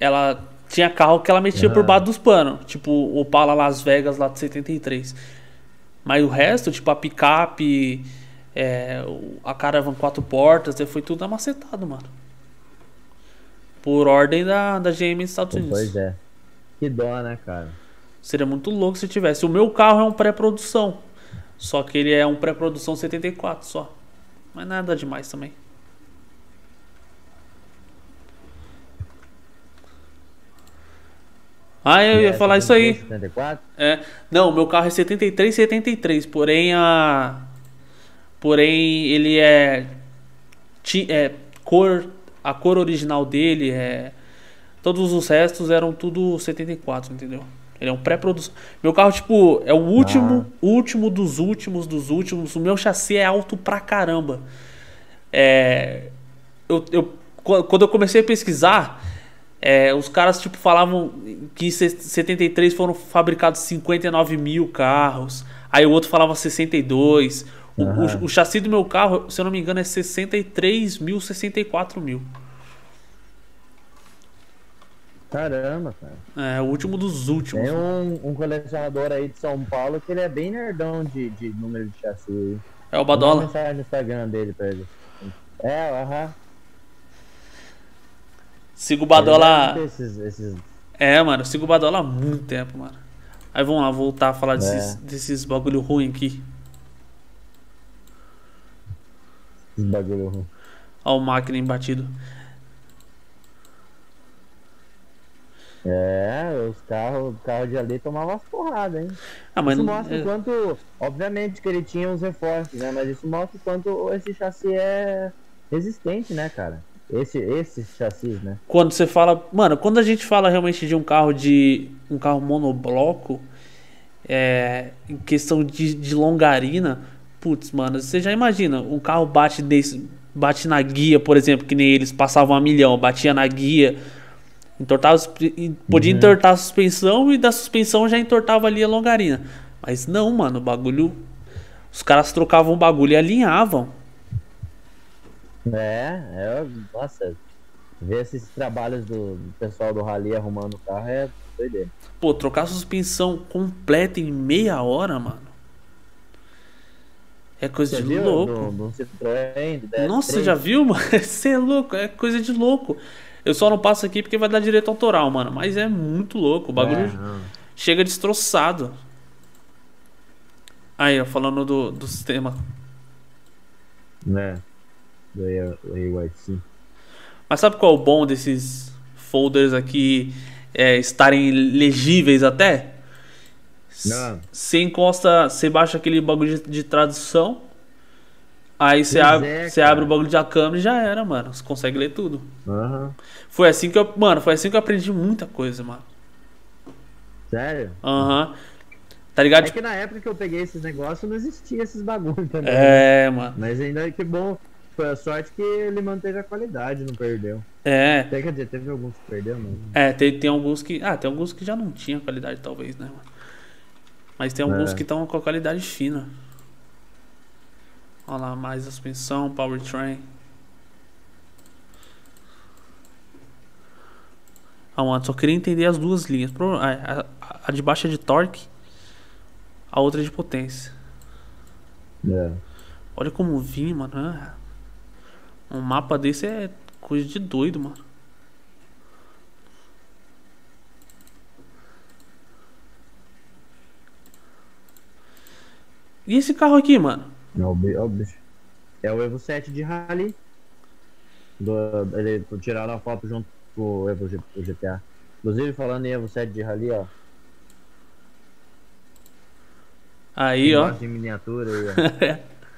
ela tinha carro que ela metia por Ah. baixo dos panos. Tipo, o Opala Las Vegas lá de 73. Mas o resto, tipo, a picape, é, a Caravan quatro portas, foi tudo amacetado, mano. Por ordem da, da GM dos Estados Unidos. Pois é. Que dó, né, cara? Seria muito louco se tivesse. O meu carro é um pré-produção. Só que ele é um pré-produção 74 só. Mas nada demais também. Ah, eu ia É, falar isso aí. 74? É, não, meu carro é 73 73, porém a porém ele é ti- é cor a cor original dele é todos os restos eram tudo 74, entendeu? Ele é um pré-produção. Meu carro tipo é o último, último dos últimos dos últimos. O meu chassi é alto pra caramba. É, eu, eu- qu- quando eu comecei a pesquisar, é, os caras tipo falavam que em se- 73 foram fabricados 59 mil carros. Aí o outro falava 62. O, o- Aham. o chassi do meu carro, se eu não me engano, é 63 mil, 64 mil. Caramba, cara. É o último dos últimos. Tem um, um colecionador aí de São Paulo que ele é bem nerdão de, de número de chassi. É o Badola. mensagem no Instagram dele pra ele. É, aham. Sigo o Ele deve Badola. Esses, esses... É, mano, sigo o Badola há muito tempo, mano. Aí vamos lá, voltar a falar desses, É. desses bagulho ruim aqui. esses bagulho ruim. Olha o máquina embatido. É, os carros, o carro de ali tomava umas porradas, hein? Ah, mas isso não- mostra é- quanto, obviamente que ele tinha os reforços, né? Mas isso mostra o quanto esse chassi é resistente, né, cara? Esse, esses chassis, né? quando você fala. Mano, quando a gente fala realmente de um carro de. um carro monobloco, é, em questão de, de longarina, putz, mano, você já imagina, um carro bate desse. Bate na guia, por exemplo, que nem eles passavam a milhão, batia na guia, entortava, podia Uhum. entortar a suspensão e da suspensão já entortava ali a longarina. Mas não, mano, o bagulho. Os caras trocavam o bagulho e alinhavam. É, é, nossa, ver esses trabalhos do, do pessoal do Rally arrumando o carro é doideira. Pô, trocar a suspensão completa em meia hora, mano. É coisa Você de viu louco. do, do Citroën, do DS3? Nossa, você já viu, mano? Você é louco, é coisa de louco. Eu só não passo aqui porque vai dar direito autoral, mano. Mas é muito louco. O bagulho É, chega destroçado. Aí, ó, falando do, do sistema. Né? Do AYC. Mas sabe qual é o bom desses folders aqui é, estarem legíveis até? Não. Você encosta, você baixa aquele bagulho de, de tradução. Aí você abre, é, abre o bagulho da câmera e já era, mano. Você consegue ler tudo. Aham. Foi assim que eu, mano, foi assim que eu aprendi muita coisa, mano. Sério? Aham. Tá ligado? É que na época que eu peguei esses negócios não existia esses bagulho também. É, mano. Mas ainda que bom. Foi a sorte que ele manteve a qualidade, não perdeu. É. Até, quer dizer, teve alguns que perdeu, mas. É, tem, tem alguns que. Ah, tem alguns que já não tinha qualidade, talvez, né, mano? Mas tem alguns É. que estão com a qualidade fina. Olha lá, mais a suspensão, powertrain. Ah, mano, só queria entender as duas linhas. A, a- a de baixo é de torque, a outra é de potência. É. Olha como vim, mano. Ah, Um mapa desse é coisa de doido, mano. E esse carro aqui, mano? É o, bi- é o bicho. É o Evo 7 de Rally. Do, ele tiraram a foto junto com o Evo G- o GTA. Inclusive, falando em Evo 7 de Rally, ó. Aí, ó. Imagem em miniatura aí, ó.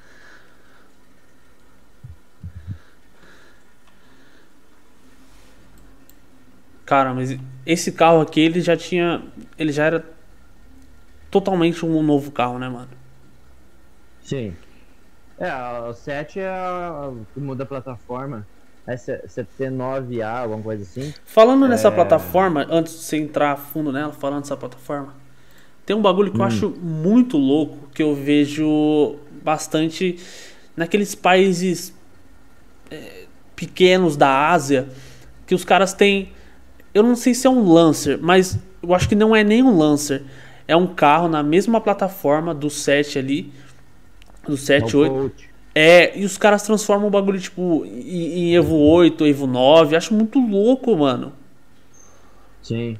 Cara, mas esse carro aqui, ele já tinha. Ele já era totalmente um novo carro, né, mano? Sim. É, o 7 é a, que muda a plataforma. É C- CT9A, alguma coisa assim. Falando nessa É. plataforma, antes de você entrar a fundo nela, falando dessa plataforma, tem um bagulho que eu acho muito louco, que eu vejo bastante naqueles países é, pequenos da Ásia, que os caras têm. Eu não sei se é um Lancer, mas eu acho que não é nem um Lancer. É um carro na mesma plataforma do 7 ali. Do 7, É o 8. Coach. É, e os caras transformam o bagulho, tipo, em, em Evo 8, Evo 9. Acho muito louco, mano. Sim.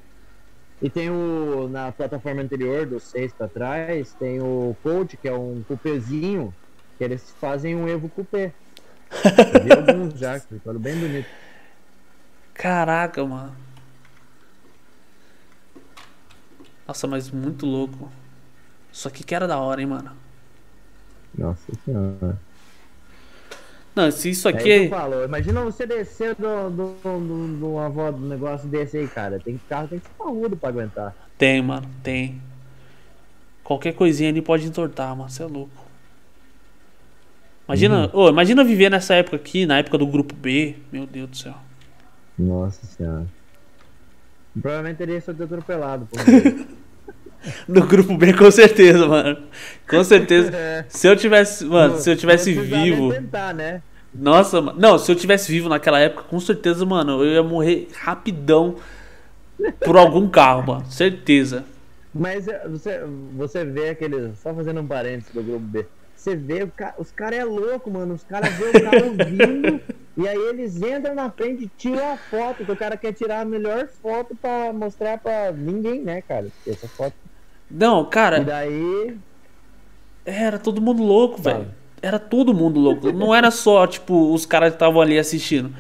E tem o. Na plataforma anterior, do 6 pra trás, tem o Coach, que é um cupêzinho, que eles fazem um Evo. Eu vi alguns já, que ficaram bem bonito. Caraca, mano. Nossa, mas muito louco. Isso aqui que era da hora, hein, mano. Nossa senhora. Não, se isso É isso aqui. que eu É... falo. Imagina você descer do, do, do, do, avó do negócio desse aí, cara. Tem que- carro tem que ser parrudo pra aguentar. Tem, mano, tem. Qualquer coisinha ali pode entortar, mano. Você é louco. Imagina, ô, imagina viver nessa época aqui, na época do grupo B. Meu Deus do céu. Nossa senhora. Provavelmente teria sido atropelado. Por No grupo B, com certeza, mano. Com certeza. É. Se eu tivesse, mano, se eu tivesse vivo. tentar, né? Nossa, mano. Não, se eu tivesse vivo naquela época, com certeza, mano, eu ia morrer rapidão por algum carro, mano. Certeza. Mas é, você, você vê aqueles. Só fazendo um parênteses do grupo B. Você vê, o ca- os caras é louco, mano. Os caras vê o carro vindo e aí eles entram na frente e tiram a foto. Que o cara quer tirar a melhor foto pra mostrar pra ninguém, né, cara? Porque essa foto. Não, E cara, daí. era todo mundo louco, Fala. velho. era todo mundo louco. Não era só, tipo, os caras que estavam ali assistindo.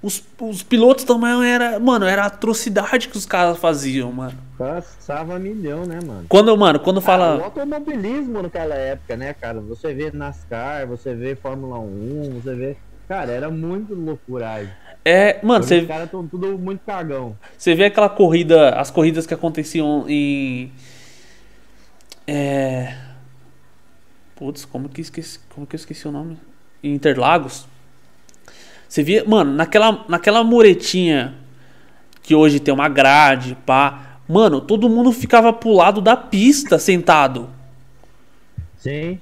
Os, os pilotos também era. Mano, era atrocidade que os caras faziam, mano. Passava milhão, né, mano? Quando, mano, quando fala. Ah, o automobilismo naquela época, né, cara? Você vê NASCAR, você vê Fórmula 1, você vê. Cara, era muito loucuragem. É, mano, você. Os caras estão tudo muito cagão. Você vê aquela corrida, as corridas que aconteciam em. É. Putz, como que, esqueci, como que eu esqueci o nome? Interlagos. Você via, mano, naquela, naquela muretinha que hoje tem uma grade, pá. Mano, todo mundo ficava pro lado da pista sentado. Sim.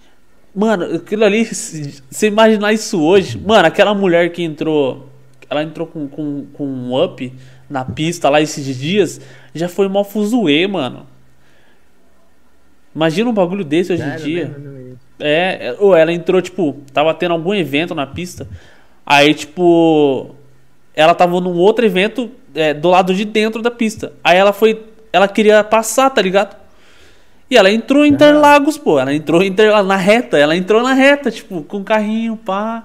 Mano, aquilo ali, se você imaginar isso hoje. Mano, aquela mulher que entrou. Ela entrou com, com, com um up na pista lá esses dias. Já foi mó fuzuê, mano. Imagina um bagulho desse hoje em dia. É, ou ela entrou, tipo, tava tendo algum evento na pista. Aí, tipo, ela tava num outro evento é, do lado de dentro da pista. Aí ela foi. Ela queria passar, tá ligado? E ela entrou em Interlagos, pô. Ela entrou em Interlagos, na reta. Ela entrou na reta, tipo, com o carrinho, pá.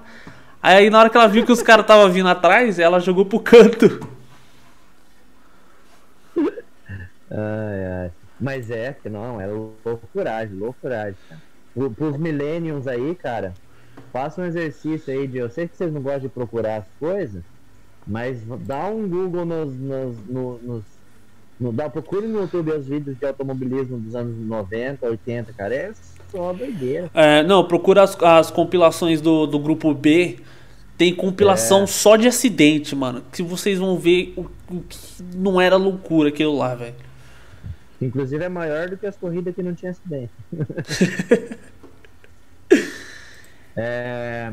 Aí na hora que ela viu que os caras estavam vindo atrás, ela jogou pro canto. Ai, ai. Mas é, não, é loucuragem, loucuragem. Pros millennials aí, cara, faça um exercício aí de. Eu sei que vocês não gostam de procurar as coisas, mas dá um Google nos. nos, nos, nos no, dá, procure no YouTube os vídeos de automobilismo dos anos 90, 80, cara. É só doideira. É, não, procura as, as compilações do, do grupo B. Tem compilação é. só de acidente, mano. Que vocês vão ver o, o que não era loucura aquilo lá, velho. Inclusive é maior do que as corridas que não tinha acidente. É,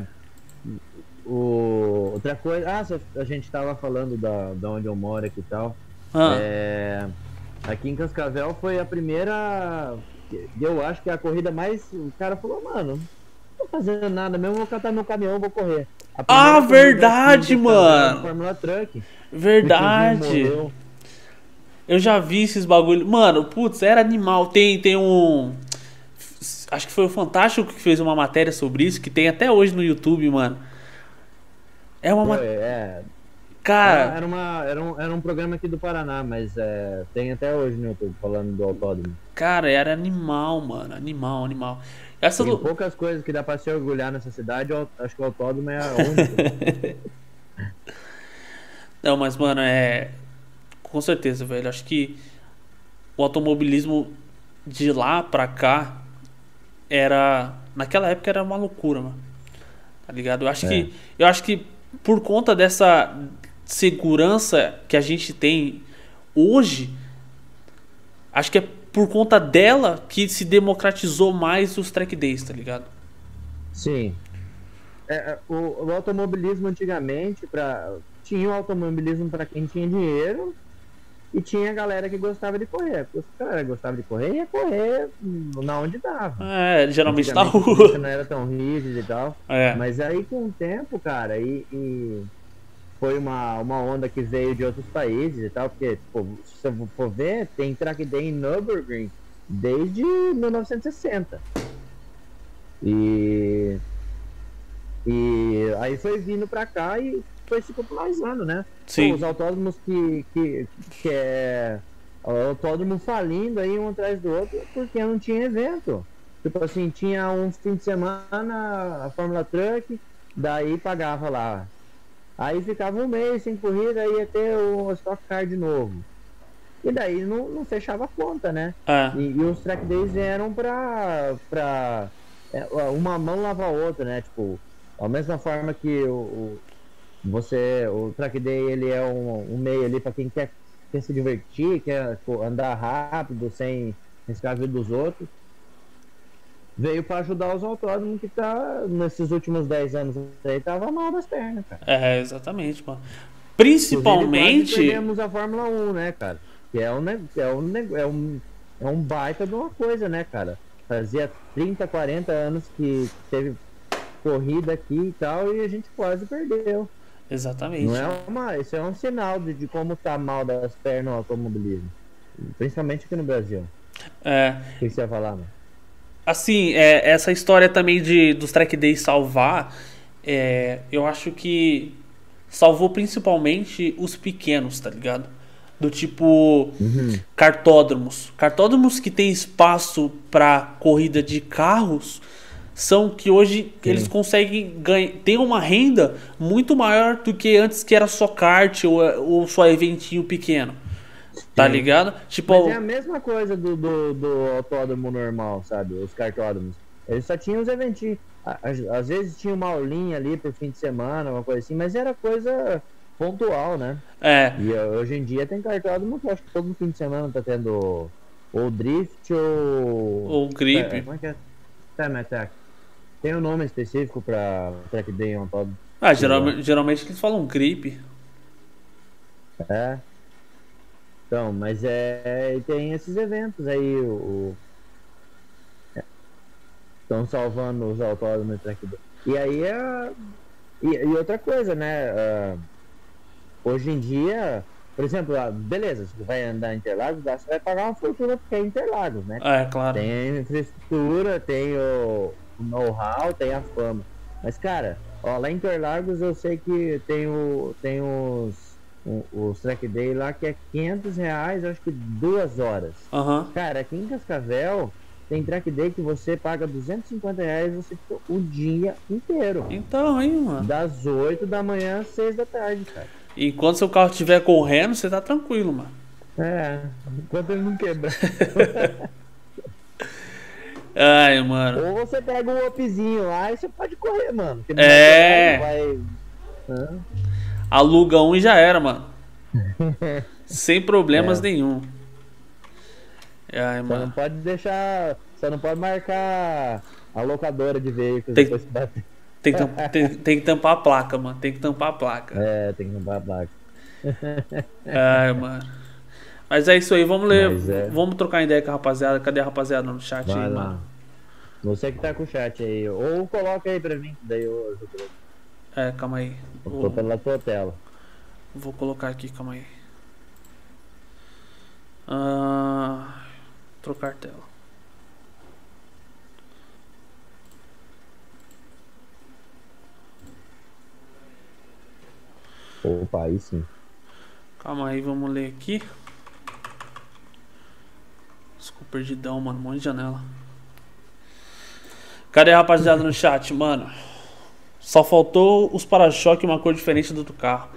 o, outra coisa. Ah, a gente estava falando da, da onde eu moro aqui e tal. Ah. É, aqui em Cascavel foi a primeira. Eu acho que é a corrida mais. O cara falou, mano, não tô fazendo nada mesmo, vou catar meu caminhão, vou correr. Ah, verdade, mano! Fórmula Truck. Verdade. Eu já vi esses bagulho. Mano, putz, era animal. Tem, tem um acho que foi o Fantástico que fez uma matéria sobre isso, que tem até hoje no YouTube, mano. É uma matéria. É. Cara. Era, uma, era, um, era um programa aqui do Paraná, mas é, tem até hoje no YouTube falando do autódromo. Cara, era animal, mano. Animal, animal. Essa tem poucas coisas que dá pra se orgulhar nessa cidade, eu acho que o autódromo é a única. Não, mas, mano, é. Com certeza, velho. Acho que o automobilismo de lá pra cá era. Naquela época era uma loucura, mano. Tá ligado? Eu acho, é. que, eu acho que por conta dessa segurança que a gente tem hoje, acho que é por conta dela que se democratizou mais os track days, tá ligado? Sim. É, é o, o, automobilismo antigamente, pra, tinha o automobilismo para quem tinha dinheiro e tinha galera que gostava de correr. Os caras gostavam de correr ia correr na onde dava. É, geralmente na rua. Não era tão rígido e tal. É. Mas aí com o tempo, cara, e, e, foi uma, uma onda que veio de outros países e tal. Porque, tipo, se eu for ver, tem track day em Nürburgring desde 1960. E. E aí foi vindo pra cá e foi se popularizando, né? Sim. Pô, os autódromos que, que, que é o autódromo falindo aí um atrás do outro porque não tinha evento. Tipo assim, tinha um fim de semana a Fórmula Truck, daí pagava lá. Aí ficava um mês sem corrida, ia ter o Stock Car de novo. E daí não, não fechava a conta, né? É. E, e, os track days eram pra, pra é, uma mão lava a outra, né? Tipo, da mesma forma que o, você, o track day ele é um, um meio ali para quem quer, quer se divertir, quer andar rápido sem riscar a vida dos outros. Veio para ajudar os autódromos que tá nesses últimos 10 anos aí tava mal das pernas, cara. É, exatamente, mano. Principalmente. Temos a Fórmula 1, né, cara? Que é um, é um, é um, é um baita de uma coisa, né, cara? Fazia 30, 40 anos que teve corrida aqui e tal, e a gente quase perdeu. Exatamente. Não é uma, isso é um sinal de, de como tá mal das pernas o automobilismo. Principalmente aqui no Brasil. É. O que você ia falar, mano? assim, é, essa história também de dos track days salvar, é, eu acho que salvou principalmente os pequenos, tá ligado? Do tipo Uhum. cartódromos. Cartódromos que tem espaço para corrida de carros são que hoje eles conseguem ganhar, tem uma renda muito maior do que antes que era só kart ou, ou só eventinho pequeno. Tá Sim. ligado? Tipo, Mas é a mesma coisa do, do, do autódromo normal, sabe? Os cartódromos. Eles só tinham os eventinhos. Às, vezes tinha uma aulinha ali por fim de semana, uma coisa assim, mas era coisa pontual, né? é, E uh, hoje em dia tem cartódromo que acho que todo fim de semana tá tendo ou drift ou. ou gripe. É, como é que é? Time Attack. Tem um nome específico pra track day autódromo. Ah, geralmente, geralmente eles falam gripe. É. Então, mas é. Tem esses eventos aí, o. Estão salvando os autódromos de track day. E aí é. E, e outra coisa, né? ah, hoje em dia, por exemplo, ah, beleza, você vai andar em Interlagos, você vai pagar uma fortuna porque é Interlagos, né? É, claro. Tem a infraestrutura, tem o, o know-how, tem a fama. Mas, cara, ó, lá em Interlagos eu sei que tem, o, tem os, o- os track day lá que é 500 reais, acho que duas horas. Aham. Cara, aqui em Cascavel tem track day que você paga 250 reais você fica o dia inteiro. Então, aí, mano. Das 8 da manhã às 6 da tarde, cara. Enquanto seu carro estiver correndo, você tá tranquilo, mano. É, enquanto ele não quebrar. Ai, mano. Ou você pega um upzinho lá e você pode correr, mano. É. vai? Aluga um e já era, mano. Sem problemas É. nenhum. Ai, Você não mano. pode deixar. Você não pode marcar a locadora de veículos Tem- depois que bater. Tem que, tam- tem, tem que tampar a placa, mano. Tem que tampar a placa. É, tem que comprar a placa. Ai, mano. Mas é isso aí, vamos ler. É. Vamos trocar ideia com a rapaziada. Cadê a rapaziada no chat Vai aí, lá. mano? Você que tá com o chat aí. Ou coloca aí pra mim, daí eu. É, calma aí. Eu tô Vou, pela tua tela. vou colocar aqui, calma aí. Ah, trocar tela. Opa, aí sim. Calma aí, vamos ler aqui. Desculpa, perdidão, mano. Um monte de janela. Cadê a rapaziada no chat, mano? Só faltou os para-choque e uma cor diferente do do carro.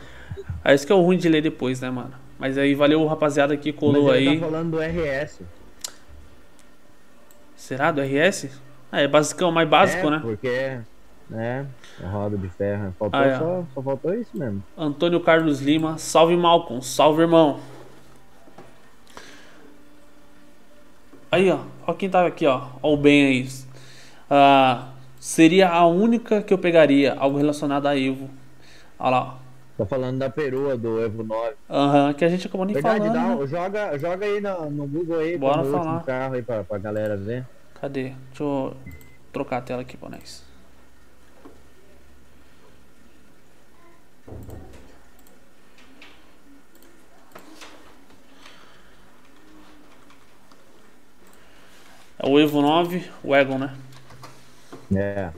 É isso que é o ruim de ler depois, né, mano? Mas aí valeu, rapaziada, que colou Mas ele aí. tá falando do RS. Será do RS? Ah, é basicão, mais básico, é, né? Porque, né? Roda de ferro. Faltou Ah, é. só, só faltou isso mesmo. Antônio Carlos Lima, salve Malcolm, salve irmão. Aí, ó, ó quem tava aqui, ó, ó o bem aí. Ah, seria a única que eu pegaria, algo relacionado a Evo. Olha lá, ó. Tô falando da perua do Evo 9. Aham, que a gente acabou nem Verdade, falando. dá, né? joga, joga aí no, no Google aí, Bora falar. carro aí pra, pra galera ver. Cadê? Deixa eu trocar a tela aqui pra nós. É o Evo 9, o Egon, né? É.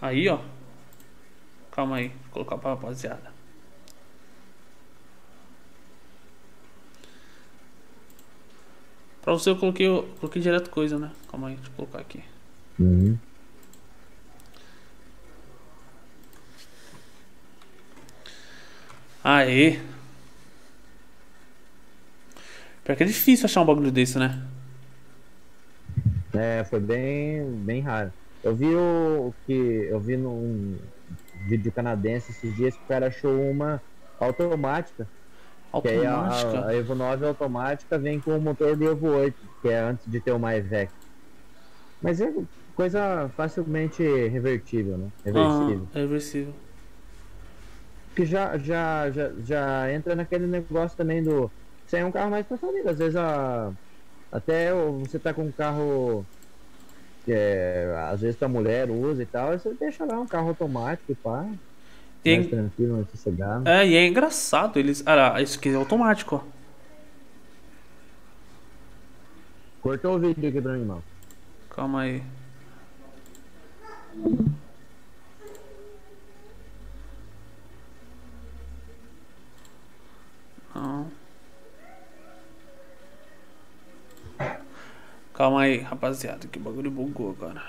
Aí, ó. Calma aí, vou colocar pra rapaziada. Pra você eu coloquei, eu coloquei direto coisa, né? Calma aí, deixa eu colocar aqui. Uhum. Aê! Pior que é difícil achar um bagulho desse, né? É, foi bem, bem raro. Eu vi o que eu vi num vídeo canadense esses dias que o cara achou uma automática, que aí a, Automática. a Evo 9 automática vem com o motor do Evo 8, que é antes de ter o MyVec. Mas é coisa facilmente revertível, né? Reversível. Ah, reversível. que já, já, já, já entra naquele negócio também do. Isso aí é um carro mais pra família. Às vezes a, até você tá com um carro que é, às vezes a mulher usa e tal, aí você deixa lá um carro automático e pá. É mais en- tranquilo, mais sossegado. É, e é engraçado eles. Ah, isso aqui é automático, ó. Cortou o vídeo aqui pra mim, mano. Calma aí. Não. Calma aí, rapaziada, que o bagulho bugou agora.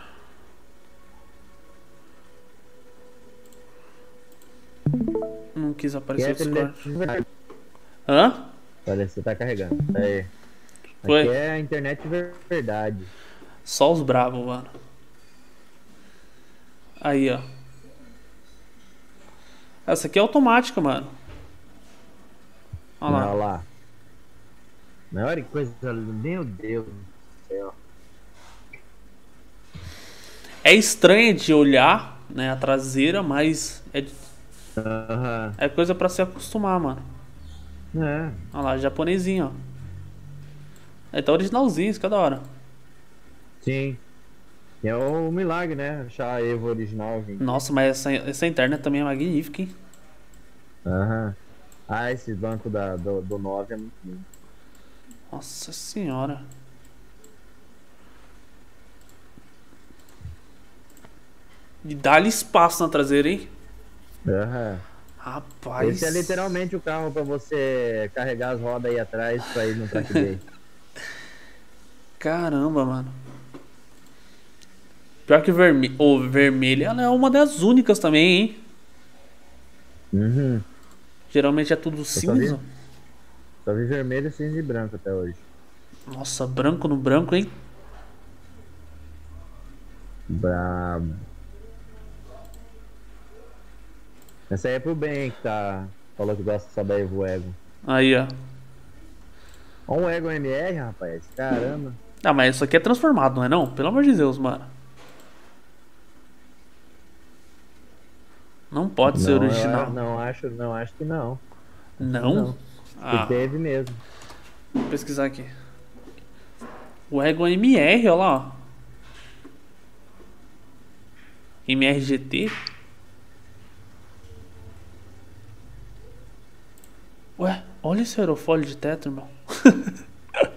Não quis aparecer o Discord. Hã? Olha, você tá carregando. Aí. Foi. Aqui é a internet ver- verdade. Só os bravos, mano. Aí, ó. Essa aqui é automática, mano. Olha lá. Olha lá. Mas olha que coisa. Meu Deus. É estranha de olhar, né, a traseira, mas é, Aham. é coisa pra se acostumar, mano. É. Olha lá, japonesinho, ó. É, tá originalzinho, isso que é da hora. Sim. É um milagre, né? Achar a Evo original, gente. Nossa, mas essa, essa internet também é magnífica, hein? Aham. Ah, esse banco da, do, do 9 é muito lindo. Nossa senhora. E dá-lhe espaço na traseira, hein? Aham. Rapaz. Esse é literalmente o carro pra você carregar as rodas aí atrás pra ir no track day. Caramba, mano. Pior que vermelho. O vermelho, ela é uma das únicas também, hein? uhum. Geralmente é tudo só cinza. Só vi vermelho, cinza e branco até hoje. Nossa, branco no branco, hein? Brabo. Essa aí é pro bem que tá. Falou que gosta só da Evo Ego. Aí, ó. Ó um Ego MR, rapaz. Caramba. Ah, mas isso aqui é transformado, não é não? Pelo amor de Deus, mano. Não pode ser Não, eu original. a- não acho, não acho que não. Não? Não. Ah, Que teve mesmo. vou pesquisar aqui. O Ego MR, olha lá, ó. MRGT? Ué, olha esse aerofólio de teto, irmão.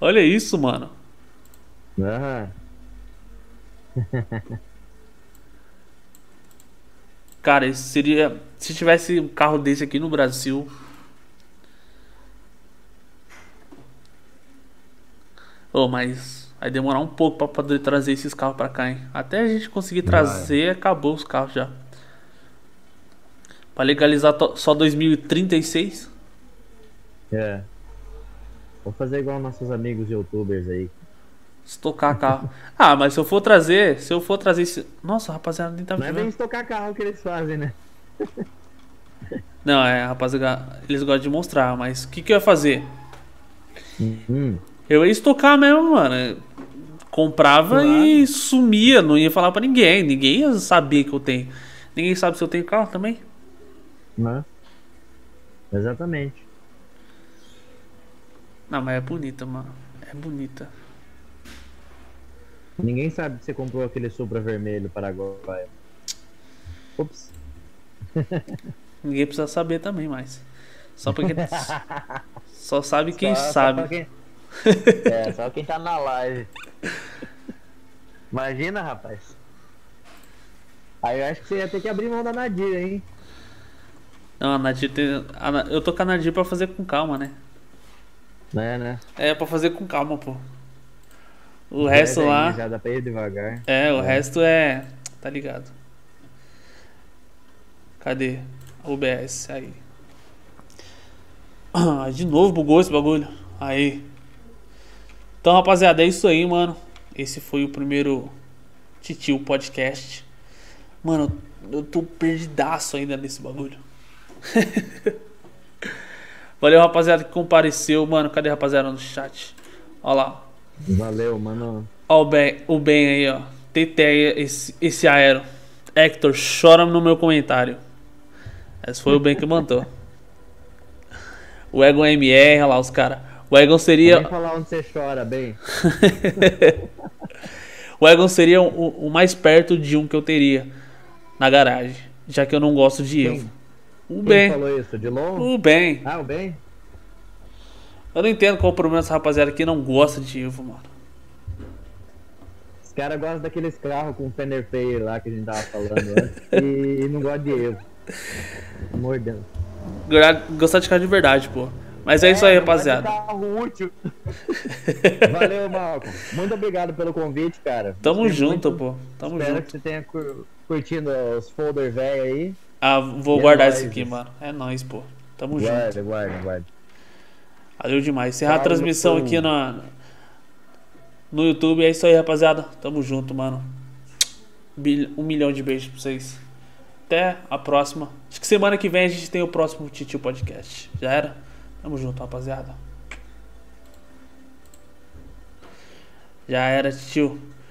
olha isso, mano. Aham. Cara, isso seria. Se tivesse um carro desse aqui no Brasil. Ô, mas vai demorar um pouco pra poder trazer esses carros pra cá, hein? Até a gente conseguir trazer, acabou os carros já. Pra legalizar só 2036? É. Vou fazer igual nossos amigos youtubers aí. Estocar carro. ah, mas se eu for trazer. Se eu for trazer esse. Nossa, rapaziada, nem tá Não é bem estocar carro que eles fazem, né? Não, é, rapaziada, eles gostam de mostrar, mas o que, que eu ia fazer? Hum. Eu ia estocar mesmo, mano. Comprava Claro. e sumia, não ia falar pra ninguém. Ninguém ia saber que eu tenho. Ninguém sabe se eu tenho carro também. Né? Exatamente. Não, mas é bonita, mano. É bonita. Ninguém sabe que você comprou aquele Supra vermelho Paraguai. Ups. Ninguém precisa saber também mais. Só porque. só sabe quem Só- só sabe. pra quem- É, só quem tá na live. Imagina, rapaz. Aí eu acho que você ia ter que abrir mão da Nadir, hein? Não, a Nadir tem. a Eu tô com a Nadir pra fazer com calma, né? Né, né? É, pra fazer com calma, pô. O resto Deve aí, lá. Já dá pra ir devagar. É, o resto é. Tá ligado? Cadê? OBS, aí. Ah, de novo bugou esse bagulho. Aí. Então, rapaziada, é isso aí, mano. Esse foi o primeiro Titio Podcast. Mano, eu tô perdidaço ainda nesse bagulho. Valeu, rapaziada, que compareceu. Mano, cadê a rapaziada no chat? Ó lá. Valeu, mano. Ó o Ben, o ben aí, ó. Teteia esse, esse aero. Hector, chora no meu comentário. Esse foi o Ben que mandou. O Egon MR, olha lá os caras. O Egon Vem seria. falar onde você chora, bem. O Egon seria o, o mais perto de um que eu teria na garagem. Já que eu não gosto de? Evo. O Quem Ben. falou isso? De longe? O Ben. Ah, o bem? Eu não entendo qual o problema dessa rapaziada que não gosta de Evo, mano. Os caras gostam daqueles carros com fender feio lá que a gente tava falando antes e não gosta de Evo. Mordendo. Gostar de carro de verdade, pô. Mas é, é isso aí, rapaziada. Carro útil. Valeu, Malcolm. Muito obrigado pelo convite, cara. Tamo junto, muito... pô. Tamo Espero junto. que você tenha curtindo os folder velho aí. Ah, vou e é guardar é esse aqui, mano. É nóis, pô. Tamo guarda, junto. Guarda, guarda, guarda. Valeu demais. Encerrar a transmissão aqui na, no YouTube. É isso aí, rapaziada. Tamo junto, mano. Um milhão de beijos pra vocês. Até a próxima. Acho que semana que vem a gente tem o próximo Titio Podcast. Já era? Tamo junto, rapaziada. Já era, tio.